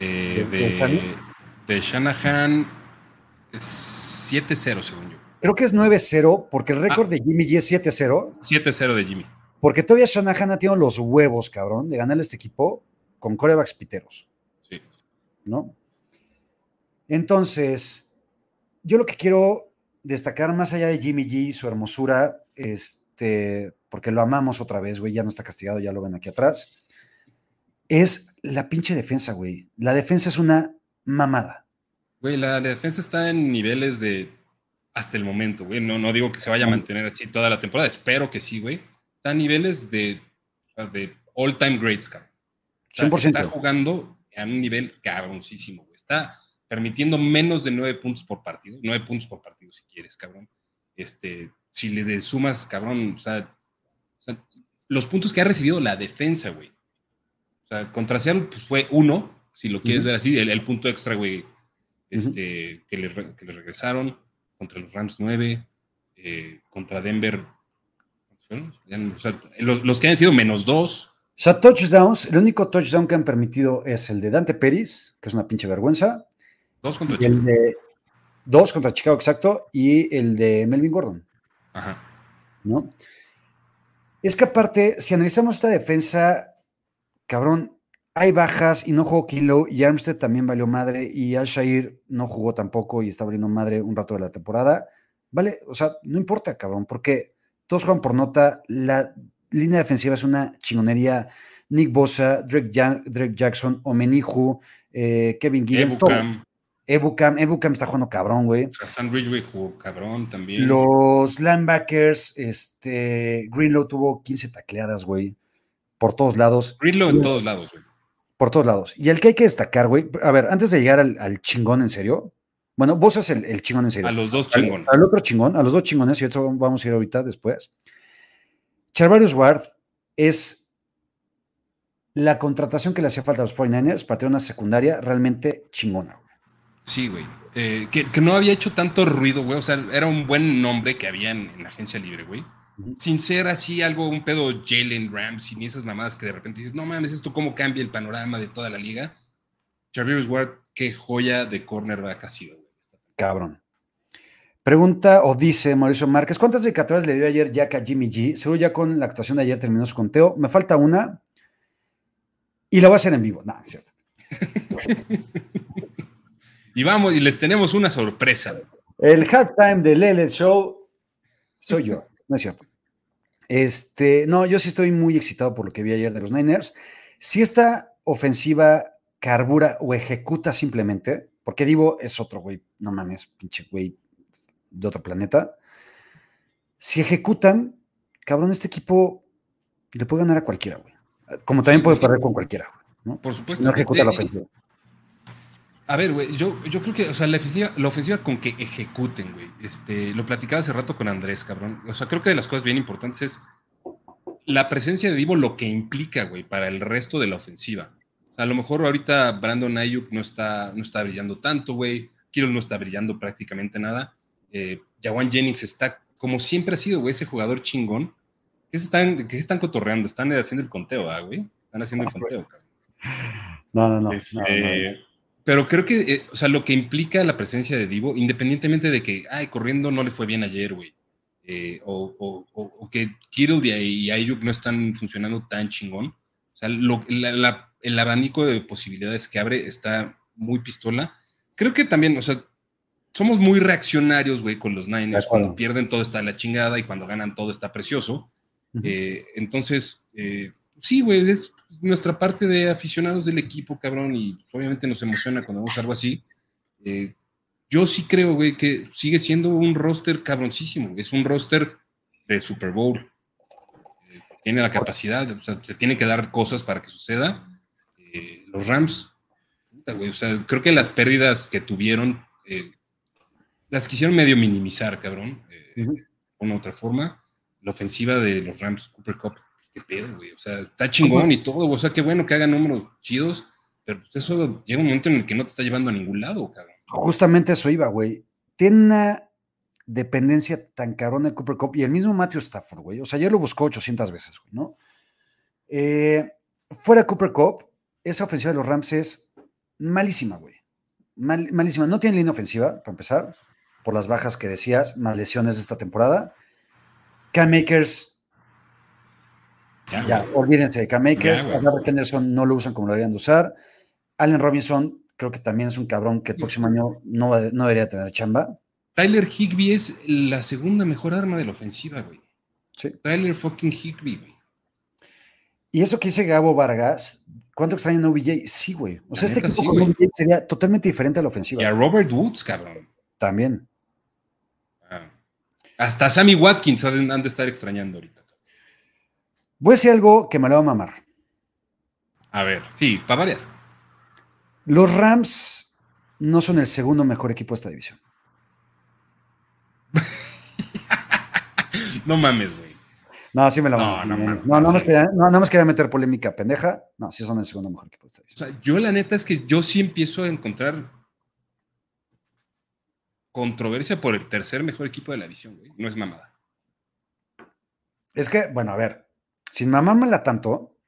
Eh, ¿De- de Shanahan? es 7-0, según yo. Creo que es 9-0 porque el récord Ah. de Jimmy G es 7-0. 7-0 de Jimmy. Porque todavía Shanahan ha tenido los huevos, cabrón, de ganarle a este equipo con corebacks piteros, Sí. ¿no? Entonces, yo lo que quiero destacar más allá de Jimmy G, su hermosura, este, porque lo amamos otra vez, güey, ya no está castigado, ya lo ven aquí atrás, es la pinche defensa, güey. La defensa es una mamada. Güey, la defensa está en niveles de hasta el momento, güey. No, no digo que se vaya a mantener así toda la temporada, espero que sí, güey. Está a niveles de, de all time greats, cabrón. Está, 100%. está jugando a un nivel cabroncísimo, güey. Está permitiendo menos de nueve puntos por partido, nueve puntos por partido si quieres, cabrón. Este, si le sumas, cabrón, o sea, o sea, los puntos que ha recibido la defensa, güey. O sea, contra Seattle pues, fue uno, si lo quieres ver así, el, el punto extra, güey, este, que, le, que le regresaron. Contra los Rams 9, eh, contra Denver. o sea, los, los que han sido menos dos. O sea, touchdowns, el único touchdown que han permitido es el de Dante Pérez, que es una pinche vergüenza, Dos contra y el Chicago. de dos contra Chicago, exacto, y el de Melvin Gordon. Ajá. ¿no? Es que aparte, si analizamos esta defensa, cabrón, hay bajas y no jugó Kilo y Armstead también valió madre y Al-Shair no jugó tampoco y está valiendo madre un rato de la temporada. Vale, o sea, no importa, cabrón, porque todos juegan por nota, la línea defensiva es una chingonería. Nick Bosa, Drake, Ja- Drake Jackson, Omenihu, eh, Kevin. Ebukam, Ebukam, Ebukam está jugando cabrón, güey. Hassan Ridgeway jugó cabrón también. Los linebackers, este, Greenlow tuvo 15 tacleadas, güey. Por todos lados. Greenlow en todos lados, güey. Por todos lados. Y el que hay que destacar, güey, a ver, antes de llegar al, chingón en serio, bueno, vos es el, chingón en serio. A los dos chingones. Al, otro chingón, a los dos chingones, y eso vamos a ir ahorita después. Charvarius Ward es la contratación que le hacía falta a los 49ers para tener una secundaria realmente chingona, güey. Sí, güey. Eh, que, no había hecho tanto ruido, güey. O sea, era un buen nombre que había en, la agencia libre, güey. Sin ser así algo, un pedo Jalen Ramsey, ni esas mamadas que de repente dices, no mames, esto cómo cambia el panorama de toda la liga. Jarvis Ward, qué joya de cornerback ha sido. Cabrón. Pregunta o dice Mauricio Márquez, ¿cuántas dedicatorias le dio ayer Jack a Jimmy G? Seguro ya con la actuación de ayer terminó su conteo. Me falta una y la voy a hacer en vivo. No, es cierto. (laughs) Y vamos, y les tenemos una sorpresa. El halftime del Lele Show soy yo, no es cierto. Este, no, yo sí estoy muy excitado por lo que vi ayer de los Niners. Si esta ofensiva carbura o ejecuta simplemente, porque Divo es otro güey, no mames, pinche güey de otro planeta. Si ejecutan, cabrón, este equipo le puede ganar a cualquiera, güey. Como también puede perder con cualquiera, ¿no? Por supuesto. no ejecuta la ofensiva. A ver, güey, yo, yo creo que, o sea, la ofensiva, la ofensiva con que ejecuten, güey. Este, lo platicaba hace rato con Andrés, cabrón. O sea, creo que de las cosas bien importantes es la presencia de Divo, lo que implica, güey, para el resto de la ofensiva. O sea, a lo mejor ahorita Brandon Ayuk no está, no está brillando tanto, güey. Kirill no está brillando prácticamente nada. Eh, Jawan Jennings está, como siempre ha sido, güey, ese jugador chingón. ¿Qué están, qué están cotorreando? Están haciendo el conteo, ¿ah, güey? Están haciendo el conteo, cabrón. No, no, no. no, este, pero creo que, eh, o sea, lo que implica la presencia de Divo, independientemente de que, ay, corriendo no le fue bien ayer, güey, eh, o, que Kittle y Ayuk no están funcionando tan chingón, o sea, el abanico de posibilidades que abre está muy pistola. Creo que también, o sea, somos muy reaccionarios, güey, con los Niners. Cuando pierden todo está la chingada y cuando ganan todo está precioso. Eh, entonces, sí, güey, es nuestra parte de aficionados del equipo, cabrón, y obviamente nos emociona cuando vemos algo así. Eh, yo sí creo, güey, que sigue siendo un roster cabroncísimo. Es un roster de Super Bowl. Eh, tiene la capacidad, o sea, se tiene que dar cosas para que suceda. Eh, los Rams, o sea, creo que las pérdidas que tuvieron las quisieron medio minimizar, cabrón, de una otra forma. La ofensiva de los Rams, Cooper Cup, qué pedo, güey. O sea, está chingón y todo, o sea, qué bueno que hagan números chidos, pero pues eso llega un momento en el que no te está llevando a ningún lado, cabrón. Justamente eso iba, güey. Tiene una dependencia tan cabrón el Cooper Cup y el mismo Matthew Stafford, güey. O sea, ya lo buscó 800 veces, güey, ¿no? Eh, fuera Cooper Cup, esa ofensiva de los Rams es malísima, güey. malísima. No tiene línea ofensiva, para empezar, por las bajas que decías, más lesiones de esta temporada. Cam Makers ya, olvídense de K-Makers. Henderson no lo usan como lo deberían de usar. Allen Robinson, creo que también es un cabrón que el próximo año no, no debería tener chamba. Tyler Higby es la segunda mejor arma de la ofensiva, güey. Sí. Tyler fucking Higby, güey. Y eso que dice Gabo Vargas, ¿cuánto extrañan a OBJ? Sí, güey. O sea, este equipo con OBJ sería totalmente diferente a la ofensiva. Y a Robert Woods, cabrón. También. Ah. Hasta Sammy Watkins han de estar extrañando ahorita. Voy a decir algo que me lo va a mamar. A ver, sí, para variar. Los Rams no son el segundo mejor equipo de esta división. (laughs) no mames, güey. No, sí me lo no, no, no, no, no, quería, no, más quería meter polémica pendeja. No, sí son el segundo mejor equipo de esta división. O sea, yo la neta es que yo sí empiezo a encontrar controversia por el tercer mejor equipo de la división, güey. No es mamada. Es que, bueno, a ver, sin mamármela tanto,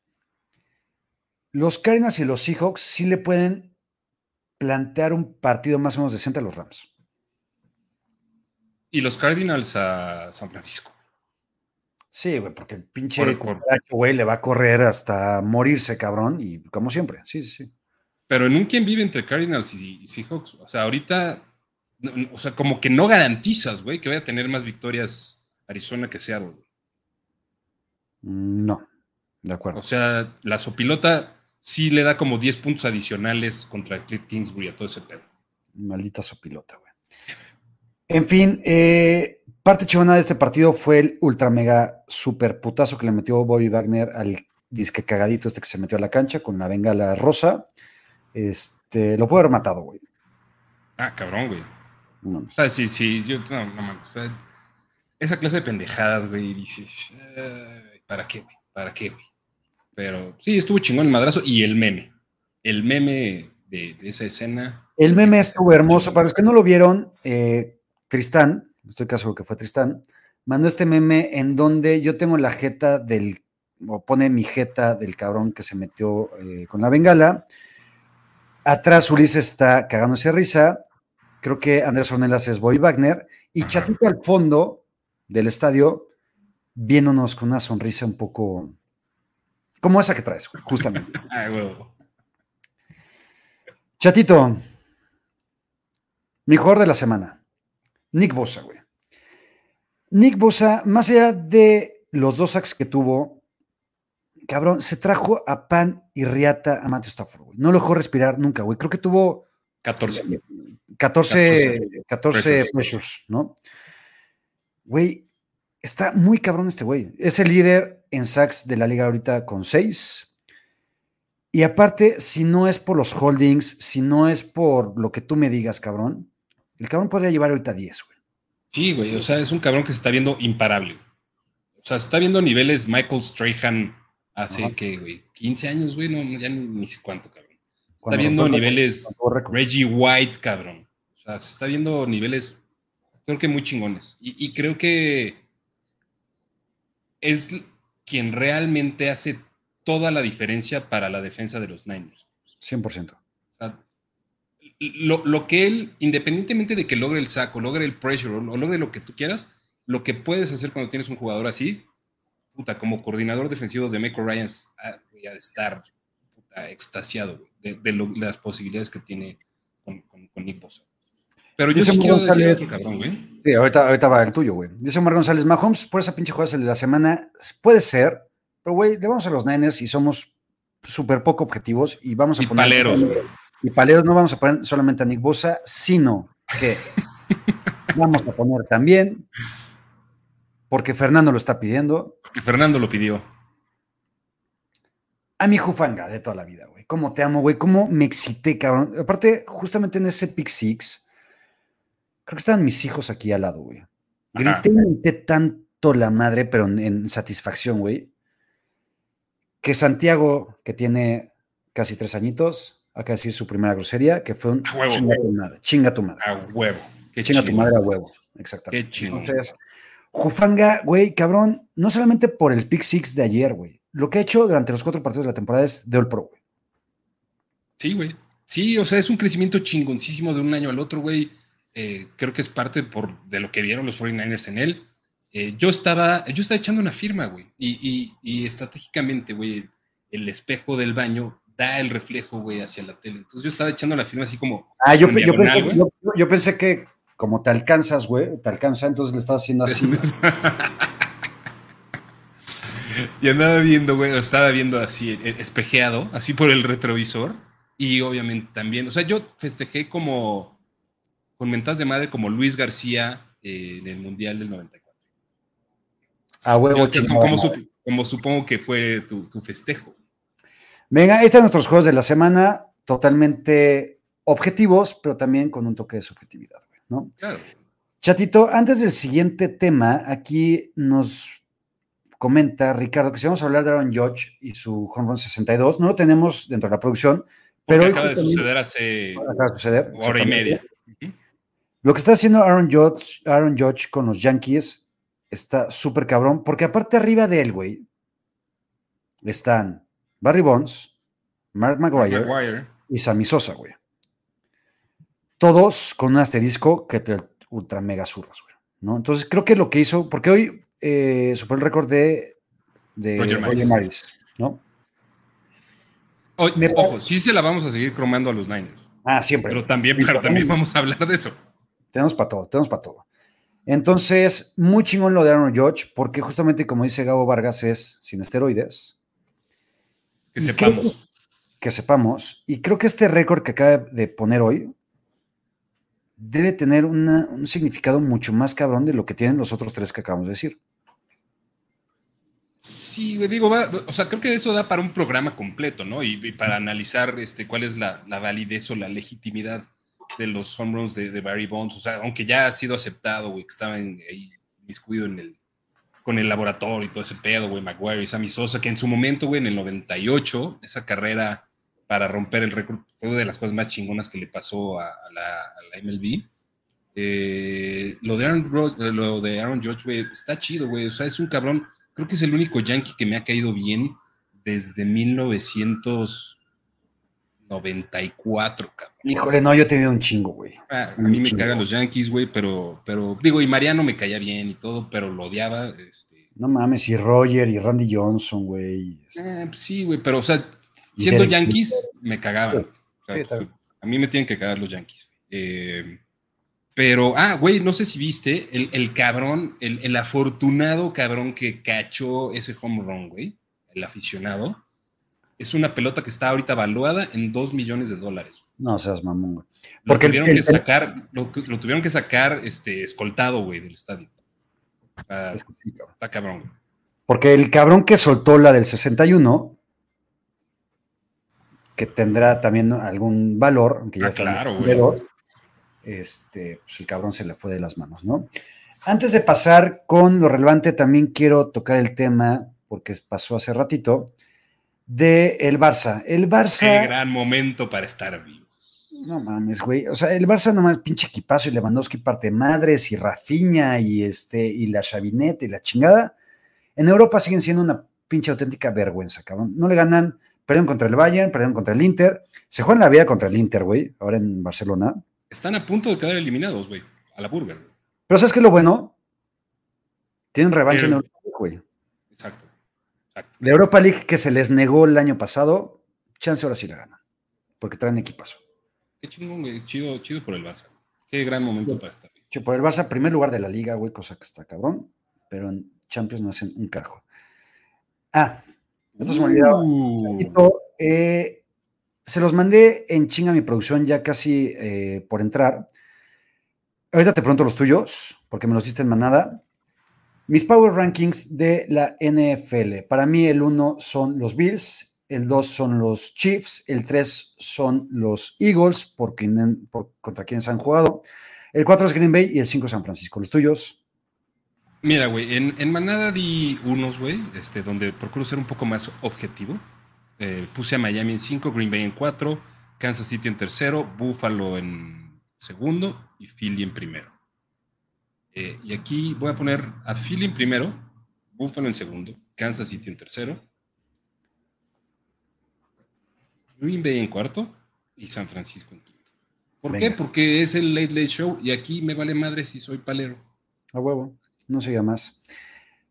los Cardinals y los Seahawks sí le pueden plantear un partido más o menos decente a los Rams. Y los Cardinals a San Francisco. Sí, güey, porque el pinche güey le va a correr hasta morirse, cabrón, y como siempre, sí, sí, sí. Pero en un quien vive entre Cardinals y Seahawks, o sea, ahorita, o sea, como que no garantizas, güey, que vaya a tener más victorias Arizona que Seattle. No, de acuerdo. O sea, la sopilota sí le da como 10 puntos adicionales contra Cliff Kingsbury a todo ese pedo. Maldita sopilota, güey. En fin, eh, parte chivana de este partido fue el ultra mega super putazo que le metió Bobby Wagner al disque cagadito este que se metió a la cancha con la bengala rosa. Este, lo puede haber matado, güey. Ah, cabrón, güey. No, o sea, sí, sí, yo, no, no esa clase de pendejadas, güey, dices, ¿para qué, güey? ¿Para qué, güey? Pero sí, estuvo chingón el madrazo y el meme. El meme de, esa escena. El meme estuvo hermoso. Para los que no lo vieron, eh, Tristán, estoy caso que fue Tristán, mandó este meme en donde yo tengo la jeta del, o pone mi jeta del cabrón que se metió eh, con la bengala. Atrás Ulises está cagándose risa. Creo que Andrés Ornelas es Boy Wagner. Y Chatito al fondo del estadio, viéndonos con una sonrisa un poco como esa que traes, justamente. (laughs) Chatito, mejor de la semana. Nick Bosa, güey. Nick Bosa, más allá de los dos sacks que tuvo, cabrón, se trajo a pan y riata a Matthew Stafford, güey. No lo dejó respirar nunca, güey. Creo que tuvo 14. 14, 14 pressures, ¿no? Güey, está muy cabrón este güey. Es el líder en sacks de la liga ahorita con 6. Y aparte, si no es por los holdings, si no es por lo que tú me digas, cabrón, el cabrón podría llevar ahorita 10, güey. Sí, güey, o sea, es un cabrón que se está viendo imparable. O sea, se está viendo niveles Michael Strahan hace que, güey, 15 años, güey, no, ya ni, sé cuánto, cabrón. está viendo niveles Reggie White, cabrón. O sea, se está viendo niveles, creo que muy chingones. Y, creo que es quien realmente hace toda la diferencia para la defensa de los Niners. 100%. O sea, lo, que él, independientemente de que logre el saco, logre el pressure o logre lo que tú quieras, lo que puedes hacer cuando tienes un jugador así, puta, como coordinador defensivo de Michael Ryan, voy a estar extasiado de, las posibilidades que tiene con, Nick Bosa. Pero yo sí quiero González, decir cabrón, güey. Sí, ahorita, ahorita, va el tuyo, güey. Dice Omar González, Mahomes, por esa pinche jugada de la semana, puede ser, pero güey, le vamos a los Niners y somos súper poco objetivos y vamos a y poner... Paleros, y paleros no vamos a poner solamente a Nick Bosa, sino que (laughs) vamos a poner también, porque Fernando lo está pidiendo. Porque Fernando lo pidió. A mi Jufanga de toda la vida, güey. Cómo te amo, güey. Cómo me excité, cabrón. Aparte, justamente en ese pick six, creo que estaban mis hijos aquí al lado, güey. Grité tanto la madre, pero en satisfacción, güey. Que Santiago, que tiene casi tres añitos, acá decir su primera grosería, que fue un chinga tu madre, chinga tu madre. A huevo. Qué chinga tu madre a huevo, exactamente. Qué chingo. Entonces, Jufanga, güey, cabrón, no solamente por el pick six de ayer, güey. Lo que ha hecho durante los cuatro partidos de la temporada es de All Pro, güey. Sí, güey. Sí, o sea, es un crecimiento chingoncísimo de un año al otro, güey. Eh, creo que es parte por, de lo que vieron los 49ers en él. Eh, yo, estaba, yo estaba echando una firma, güey. Y, y, y estratégicamente, güey, el espejo del baño da el reflejo, güey, hacia la tele. Entonces yo estaba echando la firma así como. Ah, yo, pensé, que como te alcanzas, güey, te alcanza, entonces le estaba haciendo así. (laughs) y andaba viendo, güey, estaba viendo así, eh, espejeado, así por el retrovisor. Y obviamente también, o sea, yo festejé como con mentadas de madre como Luis García eh, del Mundial del 94. Ah, huevo, como, como, supongo que fue tu, tu festejo. Venga, estos son nuestros juegos de la semana, totalmente objetivos, pero también con un toque de subjetividad, ¿no? Claro. Chatito, antes del siguiente tema, aquí nos comenta Ricardo que si vamos a hablar de Aaron Judge y su home run 62, no lo tenemos dentro de la producción, pero acaba de suceder hace hora y media. Lo que está haciendo Aaron Judge, Aaron Judge con los Yankees está súper cabrón, porque aparte arriba de él, güey, están Barry Bonds, Mark Maguire, y Sammy Sosa, güey. Todos con un asterisco que te ultra mega zurros, güey. ¿no? Entonces creo que lo que hizo, porque hoy eh, superó el récord de, de Roger, Maris, ¿no? ojo, sí se la vamos a seguir cromando a los Niners. Ah, siempre. Pero también, pero también vamos a hablar de eso. Tenemos para todo, tenemos para todo. Entonces, muy chingón lo de Aaron George, porque justamente como dice Gabo Vargas, es sin esteroides, que sepamos. que sepamos. Y creo que este récord que acaba de poner hoy debe tener un significado mucho más cabrón de lo que tienen los otros tres que acabamos de decir. Sí, digo, o sea, creo que eso da para un programa completo, ¿no? Y, para analizar este, cuál es la, validez o la legitimidad de los home runs de, Barry Bonds. O sea, aunque ya ha sido aceptado, güey, que estaba ahí miscuido en el, con el laboratorio y todo ese pedo, güey, Maguire y Sammy Sosa, que en su momento, güey, en el 98, esa carrera para romper el récord fue una de las cosas más chingonas que le pasó a, la, MLB. Eh, lo, de Aaron, lo de Aaron George, güey, está chido, güey. O sea, es un cabrón Creo que es el único Yankee que me ha caído bien desde 1994, cabrón. Híjole, no, yo he tenido un chingo, güey. Ah, a mí me cagan los Yankees, güey, pero, pero, digo, y Mariano me caía bien y todo, pero lo odiaba. Este. No mames, y Roger y Randy Johnson, güey. Eh, pues sí, güey, pero, o sea, siendo Yankees, me cagaban. a mí me tienen que cagar los Yankees. Eh, pero, ah, güey, no sé si viste el, cabrón, el, afortunado cabrón que cachó ese home run, güey, el aficionado. Es una pelota que está ahorita valuada en 2 millones de dólares. No seas mamón, güey. Porque lo tuvieron que sacar, lo, tuvieron que sacar este, escoltado, güey, del estadio. está cabrón, güey. Porque el cabrón que soltó la del 61, que tendrá también algún valor, aunque ya ah, claro, güey este, pues el cabrón se le fue de las manos, ¿no? Antes de pasar con lo relevante, también quiero tocar el tema, porque pasó hace ratito, de el Barça. El Barça. Qué gran momento para estar vivos. No mames, güey. O sea, el Barça nomás pinche equipazo y Lewandowski parte madres y Rafinha y este y la Chavinette y la chingada. En Europa siguen siendo una pinche auténtica vergüenza, cabrón. No le ganan, perdieron contra el Bayern, perdieron contra el Inter. Se juegan la vida contra el Inter, güey, ahora en Barcelona. Están a punto de quedar eliminados, güey, a la Burger. Pero ¿sabes qué es lo bueno? Tienen revancha en Europa güey. Exacto, exacto. La Europa League que se les negó el año pasado, chance ahora sí la ganan, porque traen equipazo. Qué chingón, güey. Chido, chido por el Barça. Qué gran momento para estar. Chido por el Barça, primer lugar de la liga, güey, cosa que está cabrón, pero en Champions no hacen un cargo. Ah, esto se me olvidaba. Uh. Eh, se los mandé en chinga mi producción ya casi eh, por entrar. Ahorita te pregunto los tuyos, porque me los diste en manada. Mis power rankings de la NFL. Para mí el uno son los Bills, el dos son los Chiefs, el tres son los Eagles, porque contra quienes han jugado. El cuatro es Green Bay y el cinco San Francisco. ¿Los tuyos? Mira, güey, en, en, manada di unos, güey, este, donde procuro ser un poco más objetivo. Eh, puse a Miami en 5, Green Bay en 4, Kansas City en tercero, Buffalo en segundo y Philly en primero. Eh, y aquí voy a poner a Philly en primero, Buffalo en segundo, Kansas City en tercero, Green Bay en cuarto y San Francisco en quinto. ¿Por qué? Porque es el Late Late Show y aquí me vale madre si soy palero. A huevo, no se más.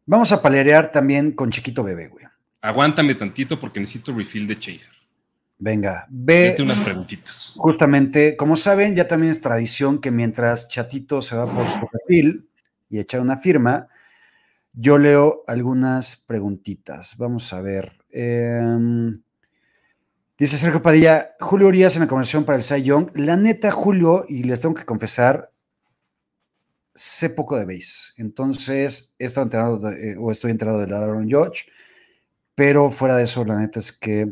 Vamos a palerear también con Chiquito Bebé, güey. Aguántame tantito porque necesito refill de Chaser. Venga, ve. unas preguntitas. Justamente, como saben, ya también es tradición que mientras Chatito se va por su refill y echar una firma, yo leo algunas preguntitas. Vamos a ver. Em, dice Sergio Padilla, Julio Urias en la conversación para el Cy Young. La neta, Julio, y les tengo que confesar, sé poco de base. Entonces, he estado enterado eh, o estoy enterado de Aaron George pero fuera de eso, la neta es que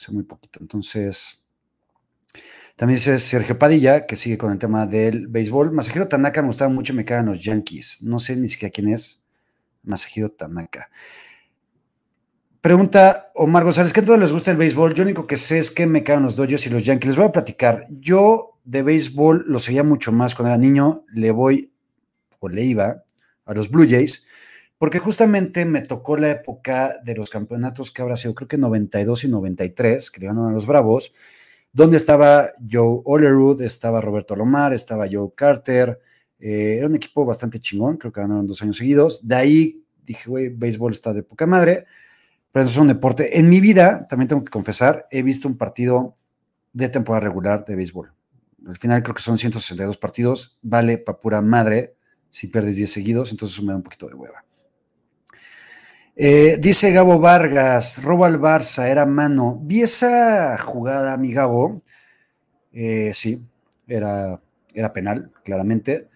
sé muy poquito. Entonces, también dice Sergio Padilla, que sigue con el tema del béisbol. Masajiro Tanaka me gustaba mucho, me cagan los Yankees. No sé ni siquiera quién es. Masajiro Tanaka. Pregunta Omar González, ¿qué todos les gusta el béisbol? Yo único que sé es que me cagan los Dodgers y los Yankees. Les voy a platicar. Yo de béisbol lo seguía mucho más cuando era niño. Le voy, o le iba, a los Blue Jays porque justamente me tocó la época de los campeonatos que habrá sido, creo que 92 y 93, que le ganaron a los Bravos, donde estaba Joe Olerud, estaba Roberto Lomar, estaba Joe Carter, eh, era un equipo bastante chingón, creo que ganaron dos años seguidos. De ahí dije, güey, béisbol está de poca madre, pero eso es un deporte. En mi vida, también tengo que confesar, he visto un partido de temporada regular de béisbol. Al final creo que son 162 partidos, vale para pura madre si pierdes 10 seguidos, entonces eso me da un poquito de hueva. Eh, dice Gabo Vargas, robo al Barça, era mano. Vi esa jugada, mi Gabo. Eh, sí, era, era penal, claramente.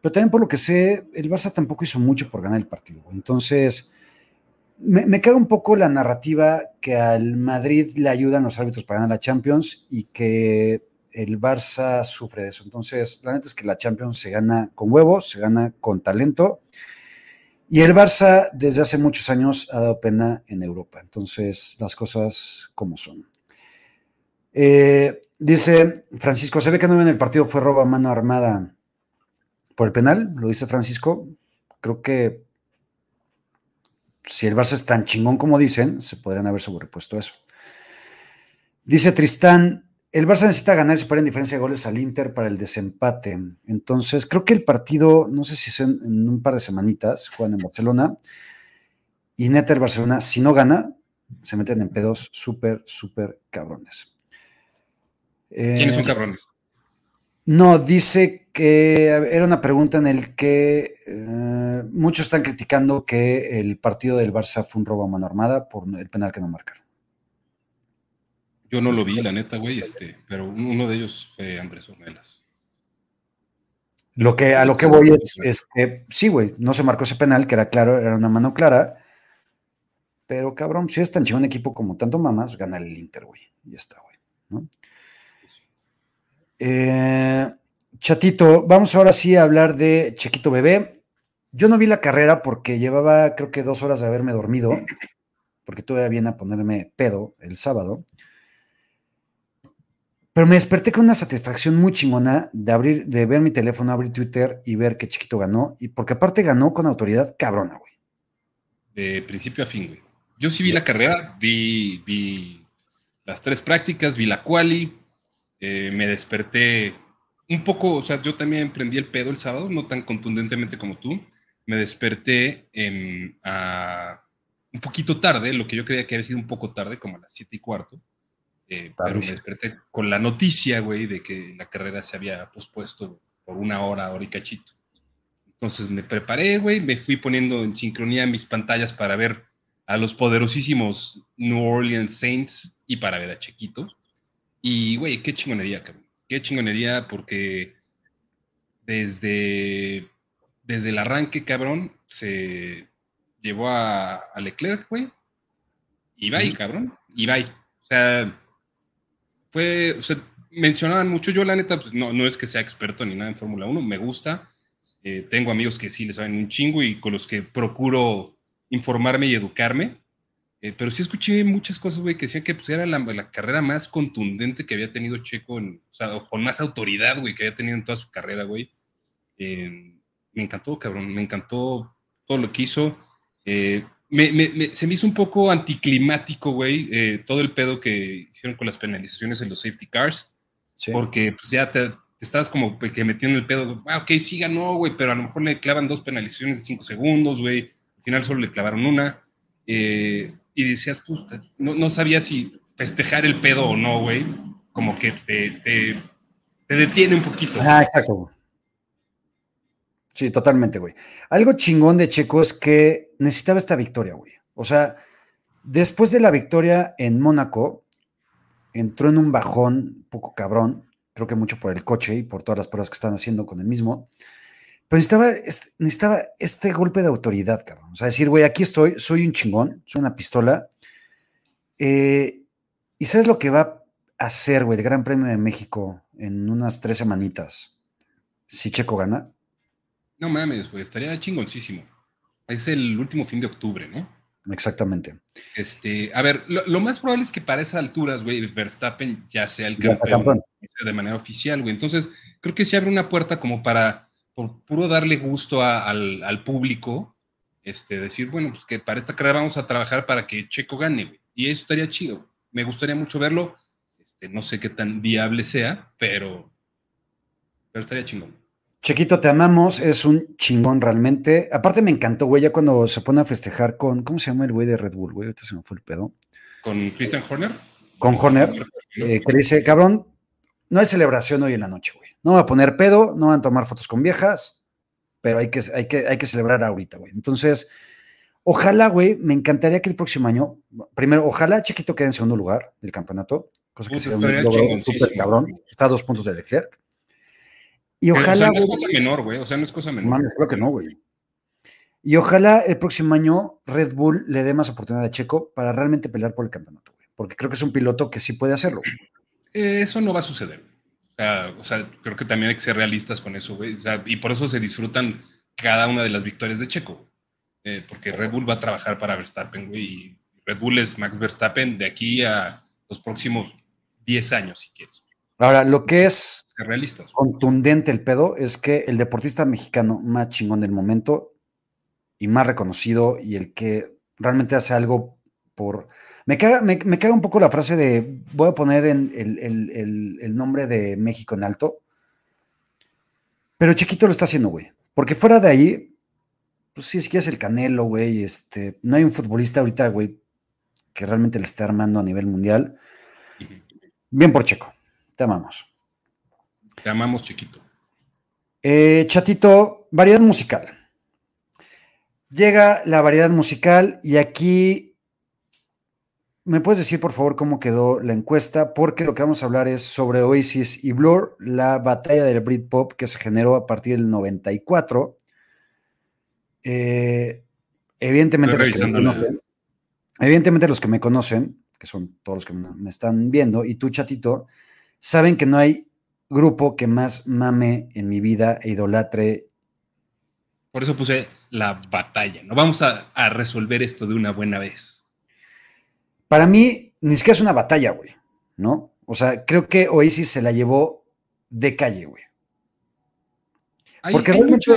Pero también por lo que sé, el Barça tampoco hizo mucho por ganar el partido. Entonces, me, me caga un poco la narrativa que al Madrid le ayudan los árbitros para ganar la Champions y que el Barça sufre de eso. Entonces, la neta es que la Champions se gana con huevos, se gana con talento. Y el Barça desde hace muchos años ha dado pena en Europa. Entonces, las cosas como son. Eh, dice Francisco, se ve que no en el partido fue robo a mano armada por el penal, lo dice Francisco. Creo que si el Barça es tan chingón como dicen, se podrían haber sobrepuesto eso. Dice Tristán, el Barça necesita ganar y superar en diferencia de goles al Inter para el desempate. Entonces, creo que el partido, no sé si es en, en un par de semanitas, juegan en Barcelona. Y neta, el Barcelona, si no gana, se meten en pedos súper, súper cabrones. ¿Quiénes son cabrones? No, dice que era una pregunta en el que eh, muchos están criticando que el partido del Barça fue un robo a mano armada por el penal que no marcaron. Yo no lo vi, la neta, güey, este, pero uno de ellos fue Andrés Ornelas. Lo que, a lo que voy es, que sí, güey, no se marcó ese penal, que era claro, era una mano clara. Pero cabrón, si es tan chido un equipo como tanto mamás, gana el Inter, güey. Ya está, güey. ¿no? Eh, chatito, vamos ahora sí a hablar de Chequito Bebé. Yo no vi la carrera porque llevaba creo que dos horas de haberme dormido, porque todavía viene a ponerme pedo el sábado. Pero me desperté con una satisfacción muy chingona de abrir, de ver mi teléfono, abrir Twitter y ver que Chiquito ganó. Y porque aparte ganó con autoridad cabrona, güey. De principio a fin, güey. Yo sí vi la carrera, vi, vi las tres prácticas, vi la quali, eh, me desperté un poco, o sea, yo también prendí el pedo el sábado, no tan contundentemente como tú. Me desperté eh, a, un poquito tarde, lo que yo creía que había sido un poco tarde, como a las siete y cuarto. Eh, pero me desperté con la noticia, güey, de que la carrera se había pospuesto por una hora, hora y cachito. Entonces me preparé, güey, me fui poniendo en sincronía mis pantallas para ver a los poderosísimos New Orleans Saints y para ver a Chequito. Y, güey, qué chingonería, cabrón. Qué chingonería porque desde, desde el arranque, cabrón, se llevó a, a Leclerc, güey. Y bye, cabrón. Y bye. O sea, fue, o sea, mencionaban mucho, yo la neta, pues no, no es que sea experto ni nada en Fórmula 1, me gusta, eh, tengo amigos que sí les saben un chingo y con los que procuro informarme y educarme, eh, pero sí escuché muchas cosas, güey, que decían que pues, era la, la, carrera más contundente que había tenido Checo, en, o sea, con más autoridad, güey, que había tenido en toda su carrera, güey. Eh, me encantó, cabrón, me encantó todo lo que hizo. Eh, me, me, se me hizo un poco anticlimático, güey, eh, todo el pedo que hicieron con las penalizaciones en los safety cars, sí. porque pues ya te, te, estabas como que metiendo el pedo, ah, ok, sí ganó, güey, pero a lo mejor le clavan dos penalizaciones de cinco segundos, güey, al final solo le clavaron una, eh, y decías, pues, no, no sabía si festejar el pedo o no, güey, como que te, te, te detiene un poquito. Ah, exacto. Sí, totalmente, güey. Algo chingón de Checo es que necesitaba esta victoria, güey. O sea, después de la victoria en Mónaco, entró en un bajón un poco cabrón, creo que mucho por el coche y por todas las pruebas que están haciendo con el mismo. Pero necesitaba, necesitaba este golpe de autoridad, cabrón. O sea, decir, güey, aquí estoy, soy un chingón, soy una pistola. Eh, ¿Y sabes lo que va a hacer, güey, el Gran Premio de México en unas tres semanitas? Si Checo gana. No mames, güey, estaría chingoncísimo. Es el último fin de octubre, ¿no? Exactamente. Este, a ver, lo, lo más probable es que para esas alturas, güey, Verstappen ya sea el campeón, campeón. de manera oficial, güey. Entonces, creo que se abre una puerta como para, por puro darle gusto a, al, al, público, este, decir, bueno, pues que para esta carrera vamos a trabajar para que Checo gane, güey. Y eso estaría chido. Me gustaría mucho verlo. Este, no sé qué tan viable sea, pero, pero estaría chingón. Chequito, te amamos, es un chingón realmente. Aparte me encantó, güey, ya cuando se pone a festejar con, ¿cómo se llama el güey de Red Bull, güey? Ahorita se me fue el pedo. ¿Con Christian Horner? Con Horner, eh, que dice, cabrón, no hay celebración hoy en la noche, güey. No va a poner pedo, no van a tomar fotos con viejas, pero hay que, hay que, hay que celebrar ahorita, güey. Entonces, ojalá, güey, me encantaría que el próximo año, primero, ojalá Chiquito quede en segundo lugar del campeonato, cosa que sería un logro súper cabrón. Está a dos puntos de Leclerc. Y ojalá. O sea, no es cosa menor, güey. O sea, no es cosa menor. Mames, creo que no, güey. Y ojalá el próximo año Red Bull le dé más oportunidad a Checo para realmente pelear por el campeonato, güey. Porque creo que es un piloto que sí puede hacerlo. Eh, eso no va a suceder. O sea, creo que también hay que ser realistas con eso, güey. O sea, y por eso se disfrutan cada una de las victorias de Checo. Eh, porque Red Bull va a trabajar para Verstappen, güey. Y Red Bull es Max Verstappen de aquí a los próximos 10 años, si quieres. Ahora, lo que es realistas. contundente el pedo es que el deportista mexicano más chingón del momento y más reconocido y el que realmente hace algo por... Me caga, me, un poco la frase de voy a poner en el, nombre de México en alto, pero Chiquito lo está haciendo, güey. Porque fuera de ahí, pues sí, es que es el Canelo, güey. Este, no hay un futbolista ahorita, güey, que realmente le esté armando a nivel mundial. Bien por Checo. Te amamos. Te amamos, chiquito. Eh, chatito, variedad musical. Llega la variedad musical y aquí me puedes decir por favor cómo quedó la encuesta, porque lo que vamos a hablar es sobre Oasis y Blur, la batalla del Britpop que se generó a partir del 94. Eh, evidentemente, los que me conocen, evidentemente los que me conocen, que son todos los que me están viendo, y tú, chatito, saben que no hay grupo que más mame en mi vida e idolatre. Por eso puse la batalla. No vamos a, resolver esto de una buena vez. Para mí, ni siquiera es una batalla, güey, ¿no? O sea, creo que Oasis se la llevó de calle, güey. Porque realmente.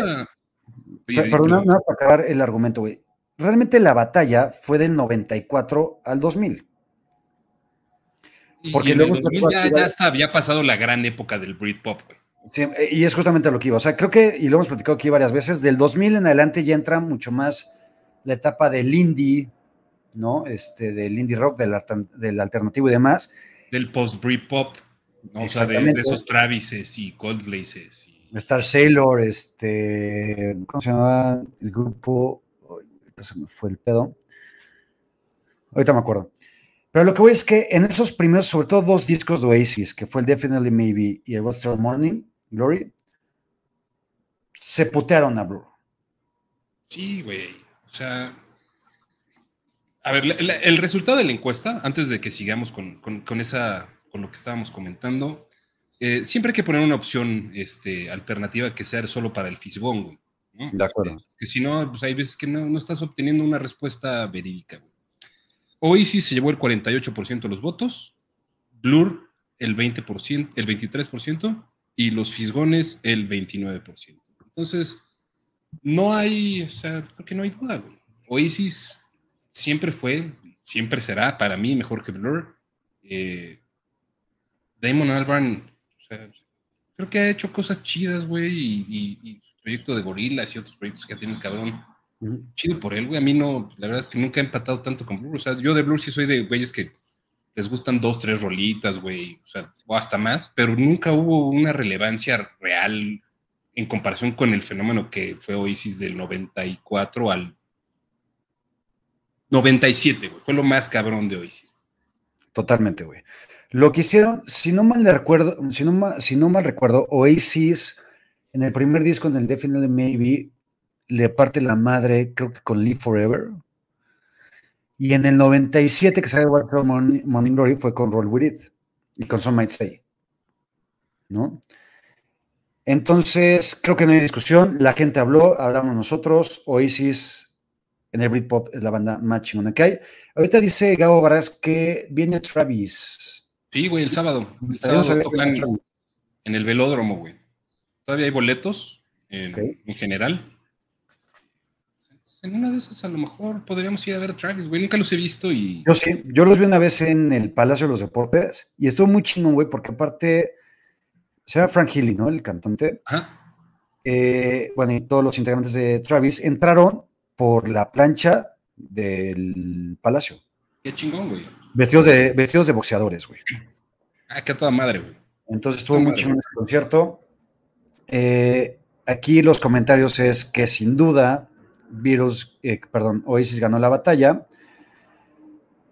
Perdón, para acabar el argumento, güey. Realmente la batalla fue del 94 al 2000. Porque y luego ya, ya hasta había pasado la gran época del Britpop, güey. Sí, eh, y es justamente lo que iba. O sea, creo que, y lo hemos platicado aquí varias veces, del 2000 en adelante ya entra mucho más la etapa del indie, ¿no? Este, del indie rock, del, del alternativo y demás. Del post-Britpop, ¿no? o sea, de, esos Travises y Coldplaces. Y... Star Sailor, este, ¿cómo se llamaba el grupo? se me fue el pedo. Ahorita me acuerdo. Pero lo que voy es que en esos primeros, sobre todo dos discos de Oasis, que fue el Definitely Maybe y el What's Morning, Glory, se putearon a Blur. Sí, güey. O sea, a ver, el resultado de la encuesta, antes de que sigamos con, esa, con lo que estábamos comentando, eh, siempre hay que poner una opción este, alternativa que sea solo para el fisgón, güey. De acuerdo. Este, que si no, pues hay veces que no, no estás obteniendo una respuesta verídica, güey. Oasis se llevó el 48% de los votos, Blur el 20%, el 23% y los Fisgones el 29%. Entonces, no hay, o sea, creo que no hay duda, güey. Oasis siempre fue, siempre será para mí mejor que Blur. Eh, Damon Albarn, o sea, creo que ha hecho cosas chidas, güey, y, su proyecto de gorilas y otros proyectos que tenido el cabrón Chido por él, güey. A mí no, la verdad es que nunca he empatado tanto con Blur. O sea, yo de Blur sí soy de güeyes que les gustan dos, tres rolitas, güey. O sea, o hasta más, pero nunca hubo una relevancia real en comparación con el fenómeno que fue Oasis del 94 al 97, güey. Fue lo más cabrón de Oasis. Totalmente, güey. Lo que hicieron, si no mal recuerdo, si no, si no mal recuerdo, Oasis en el primer disco, en el Definitely Maybe, le parte la madre, creo que con Live Forever. Y en el 97 que sale Morning, Morning Glory fue con Roll With It y con Some Might Say. ¿No? Entonces, creo que no hay discusión. La gente habló, hablamos nosotros. Oasis en el Britpop es la banda más chingona que hay. Ahorita dice Gabo Barras que viene Travis. Sí, güey, el sábado. El sábado tocan en el velódromo, güey. Todavía hay boletos en general en una de esas a lo mejor podríamos ir a ver a Travis, güey. Nunca los he visto y. Yo sí, yo los vi una vez en el Palacio de los Deportes y estuvo muy chingón, güey, porque aparte se llama Frank Healy, ¿no? El cantante. Ajá. Eh, bueno, y todos los integrantes de Travis entraron por la plancha del Palacio. Qué chingón, güey. Vestidos de, vestidos de boxeadores, güey. Ah, qué toda madre, güey. Entonces estuvo muy chingón ese concierto. Eh, aquí los comentarios es que sin duda Beatles, eh, perdón, Oasis ganó la batalla.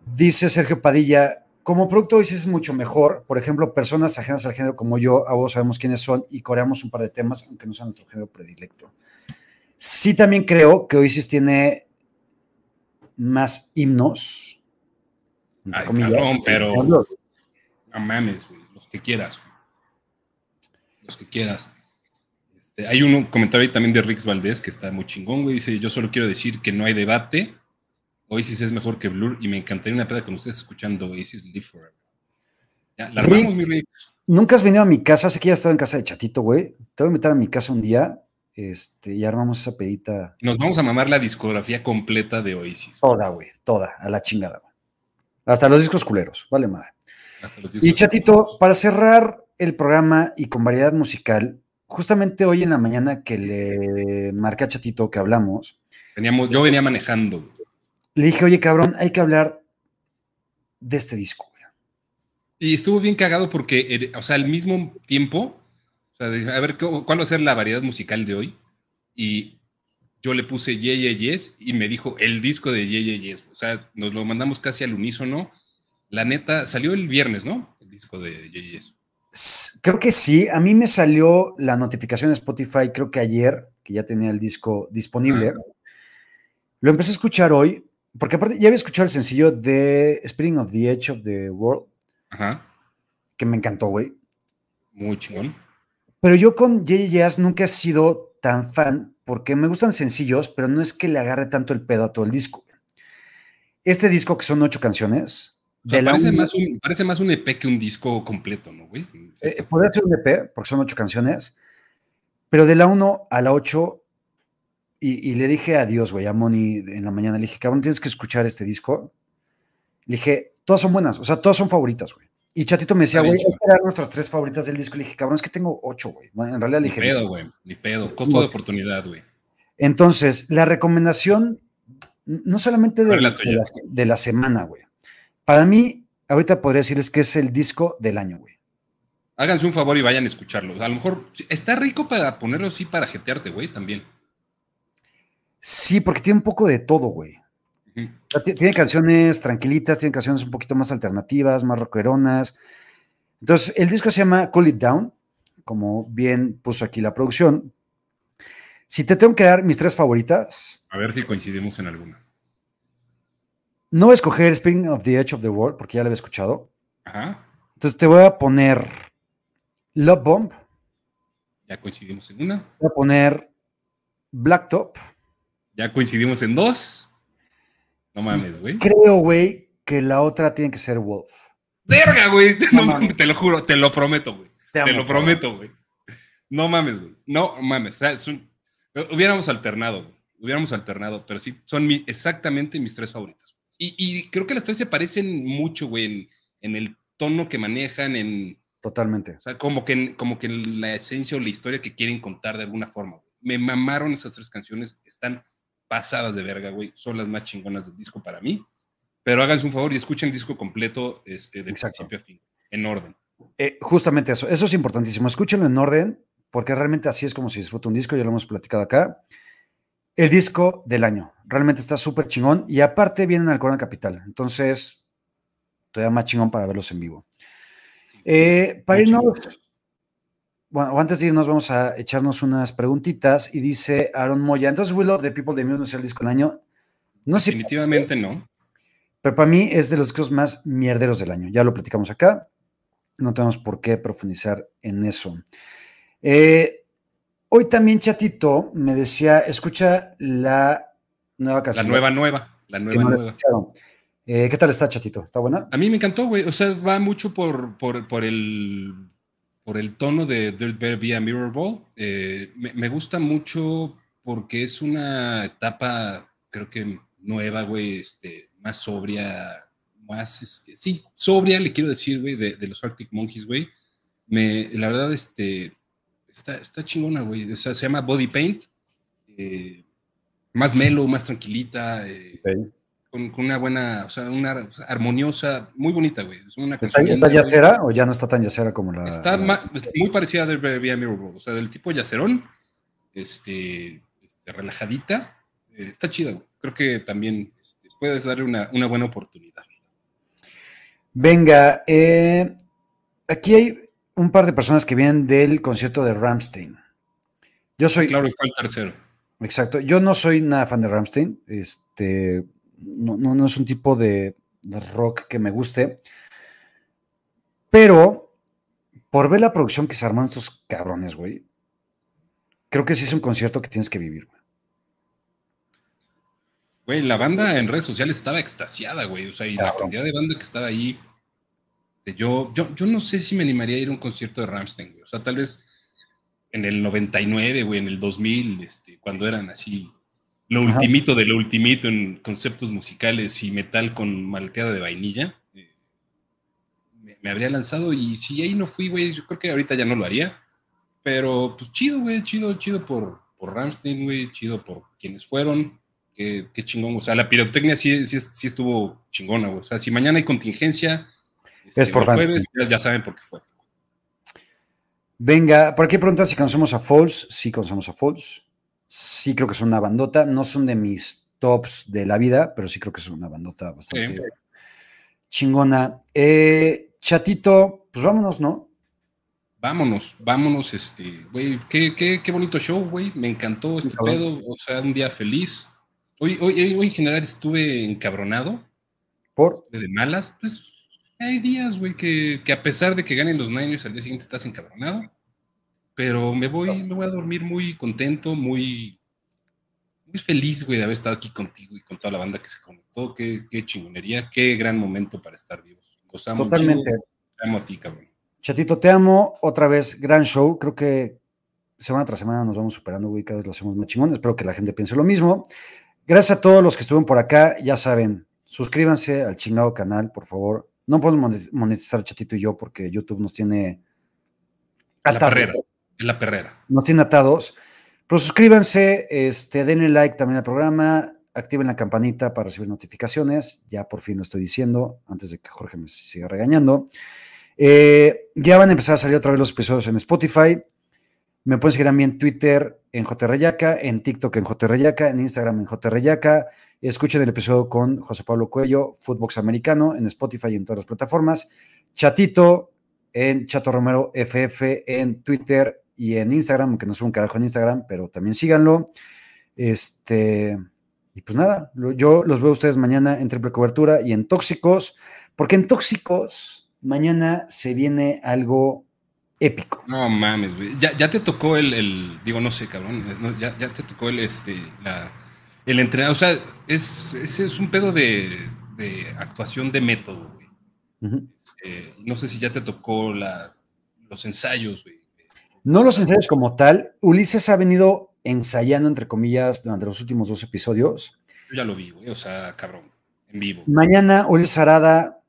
Dice Sergio Padilla, como producto Oasis es mucho mejor. Por ejemplo, personas ajenas al género como yo, a vos sabemos quiénes son y coreamos un par de temas, aunque no sea nuestro género predilecto. Sí, también creo que Oasis tiene más himnos. Ay, cabrón, pero. No mames, güey. Los que quieras. Los que quieras. Hay un comentario ahí también de Rix Valdés que está muy chingón, güey. Dice: Yo solo quiero decir que no hay debate. Oasis es mejor que Blur y me encantaría una peda con ustedes escuchando Oasis Live Forever. Ya, la armamos, mi. Nunca has venido a mi casa, sé que ya estado en casa de Chatito, güey. Te voy a invitar a mi casa un día este, y armamos esa pedita. Nos vamos a mamar la discografía completa de Oasis. Toda, güey, toda, a la chingada, güey. Hasta los discos culeros, vale madre. Y Chatito, para cerrar el programa y con variedad musical, justamente hoy en la mañana que le marqué a Chatito que hablamos. Veníamos, yo venía manejando. Le dije, oye, cabrón, hay que hablar de este disco. Y estuvo bien cagado porque, eh, o sea, al mismo tiempo a ver, ¿cuál va a ser la variedad musical de hoy? Y yo le puse Ye Yes y me dijo el disco de Ye Yes. O sea, nos lo mandamos casi al unísono. La neta, salió el viernes, ¿no? El disco de Ye Yes. Creo que sí. A mí me salió la notificación de Spotify, creo que ayer, que ya tenía el disco disponible. Lo empecé a escuchar hoy, porque aparte ya había escuchado el sencillo de Spring of the Edge of the World. Ajá. Que me encantó, güey. Muy chingón. Pero yo con J.J. nunca he sido tan fan porque me gustan sencillos, pero no es que le agarre tanto el pedo a todo el disco. Este disco, que son ocho canciones. Parece, más un, parece, más un, EP que un disco completo, ¿no, güey? Eh, podría ser un EP, porque son ocho canciones. Pero de la 1 a la 8, y, le dije adiós, güey, a Moni en la mañana. Le dije, cabrón, tienes que escuchar este disco. Le dije, todas son buenas, o sea, todas son favoritas, güey. Y Chatito me decía, güey, que dar nuestras tres favoritas del disco. Le dije, cabrón, es que tengo ocho, güey. en realidad le dije. Ni pedo, güey. Ni pedo. Costo de oportunidad, güey. Entonces, la recomendación, no solamente de, la, semana, güey. Para mí, ahorita podría decirles que es el disco del año, güey. Háganse un favor y vayan a escucharlo. A lo mejor está rico para ponerlo así para jetearte, güey, también. Sí, porque tiene un poco de todo, güey. Tiene canciones tranquilitas, tiene canciones un poquito más alternativas, más rockeronas. Entonces, el disco se llama Cool It Down, como bien puso aquí la producción. Si te tengo que dar mis tres favoritas. A ver si coincidimos en alguna. No voy a escoger Spring of the Edge of the World porque ya la había escuchado. Ajá. Entonces te voy a poner Love Bomb. Ya coincidimos en una. Voy a poner Blacktop. Ya coincidimos en dos. No mames, güey. Creo, güey, que la otra tiene que ser Wolf. Verga, güey. (laughs) No, mames, te lo juro, te lo prometo, güey. Te, lo prometo, güey. No mames, güey. No mames. Hubiéramos alternado, güey. Hubiéramos alternado, pero sí, son exactamente mis tres favoritas. Y, creo que las tres se parecen mucho, güey, en, el tono que manejan, en... Totalmente. O sea, como que, como que en la esencia o la historia que quieren contar de alguna forma. Me mamaron esas tres canciones. Están pasadas de verga, güey. Son las más chingonas del disco para mí. Pero háganse un favor y escuchen el disco completo este, de principio a fin, en orden. Eh, justamente eso, eso es importantísimo. Escúchenlo en orden, porque realmente así es como se disfruta un disco, ya lo hemos platicado acá. El disco del año, realmente está súper chingón y aparte vienen al Corona Capital, entonces todavía más chingón para verlos en vivo. Eh, para irnos, bueno, antes de irnos vamos a echarnos unas preguntitas y dice Aaron Moya, entonces Will of the People de Muse no es el disco del año. No Definitivamente no. Pero para mí es de los discos más mierderos del año. Ya lo platicamos acá. No tenemos por qué profundizar en eso. Eh, hoy también Chatito me decía, escucha la nueva canción. La nueva, nueva. La nueva, nueva. Eh, ¿Qué tal está, Chatito? ¿Está buena? A mí me encantó, güey. O sea, va mucho por, por, por el por el tono de Dirt Bear via Mirror Ball. Eh, me, gusta mucho porque es una etapa, creo que nueva, güey, este, más sobria, más, este, sí, sobria, le quiero decir, güey, de, los Arctic Monkeys, güey. Me, la verdad, este, está, está chingona, güey. O sea, se llama Body Paint. Eh, más melo, más tranquilita. Eh, con, una buena, o sea, una armoniosa, muy bonita, güey. Es una ¿Está, ¿Está yacera o ya no está tan yacera como la...? Está muy parecida a The Mirror o sea, del tipo yacerón, este, este relajadita. Eh, está chida, güey. Creo que también este, puedes darle una, una, buena oportunidad. Venga, eh, aquí hay un par de personas que vienen del concierto de Ramstein. Yo soy... Claro, y fue el tercero. Exacto. Yo no soy nada fan de Ramstein. Este, no, no, es un tipo de, rock que me guste. Pero por ver la producción que se arman estos cabrones, güey, creo que sí es un concierto que tienes que vivir, güey. Güey, la banda en redes sociales estaba extasiada, güey. O sea, y la cantidad de banda que estaba ahí. Yo, yo, yo no sé si me animaría a ir a un concierto de Ramstein, güey. O sea, tal vez en el 99, güey, en el 2000, este, cuando eran así lo ultimito de lo ultimito en conceptos musicales y metal con malteada de vainilla, eh, me, habría lanzado y si ahí no fui, güey, yo creo que ahorita ya no lo haría, pero pues chido, güey, chido, chido por, por Ramstein, güey, chido por quienes fueron, qué, chingón, o sea, la pirotecnia sí, sí, sí estuvo chingona, güey, o sea, si mañana hay contingencia, este, es por jueves, ya saben por qué fue. Venga, por aquí preguntan si conocemos a Falls. Sí, conocemos a Falls. Sí, creo que es una bandota. No son de mis tops de la vida, pero sí creo que es una bandota bastante chingona. Eh, chatito, pues vámonos, ¿no? Vámonos, vámonos, este, güey, qué, qué, qué, bonito show, güey. Me encantó este pedo, o sea, un día feliz. Hoy, hoy, hoy en general estuve encabronado. ¿Por? De malas, pues hay días, güey, que, a pesar de que ganen los Niners, al día siguiente estás encabronado. Pero me voy, me voy a dormir muy contento, muy, muy feliz, güey, de haber estado aquí contigo y con toda la banda que se conectó. Qué, qué chingonería, qué gran momento para estar vivos. Totalmente. Te amo a ti, cabrón. Chatito, te amo. Otra vez, gran show. Creo que semana tras semana nos vamos superando, güey. Cada vez lo hacemos más chingón. Espero que la gente piense lo mismo. Gracias a todos los que estuvieron por acá. Ya saben, suscríbanse al chingado canal, por favor. No podemos monetizar Chatito y yo porque YouTube nos tiene atados. La perrera. En la perrera. Nos tiene atados. Pero suscríbanse, este, denle like también al programa, activen la campanita para recibir notificaciones. Ya por fin lo estoy diciendo, antes de que Jorge me siga regañando. Eh, ya van a empezar a salir otra vez los episodios en Spotify. Me pueden seguir a mí en Twitter en JReyaca, en TikTok en JReyaca, en Instagram en JReyaca. Escuchen el episodio con José Pablo Cuello, Footbox Americano, en Spotify y en todas las plataformas. Chatito en Chato Romero FF en Twitter y en Instagram, aunque no soy un carajo en Instagram, pero también síganlo. Este, y pues nada, yo los veo a ustedes mañana en Triple Cobertura y en Tóxicos, porque en Tóxicos mañana se viene algo épico. No mames, güey. Ya, te tocó el, digo, no sé, cabrón, ya, ya, te tocó el, este, la, el entrenador, o sea, es, es, un pedo de, actuación de método, güey. Este, no sé si ya te tocó la, los ensayos, güey. No los ensayos como tal. Ulises ha venido ensayando, entre comillas, durante los últimos dos episodios. Yo ya lo vi, güey, o sea, cabrón, en vivo. Mañana Ulises Arada,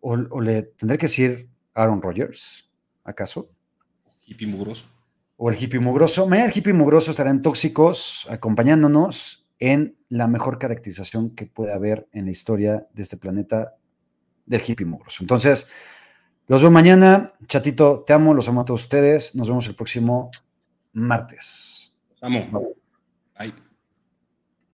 o, o le tendré que decir Aaron Rodgers ¿acaso? Hippie mugroso. O el hippie mugroso. Mañana el hippie mugroso estará en Tóxicos, acompañándonos en la mejor caracterización que puede haber en la historia de este planeta del hippie mugroso. Entonces, los veo mañana. Chatito, te amo, los amo a todos ustedes. Nos vemos el próximo martes. Los amo. Bye.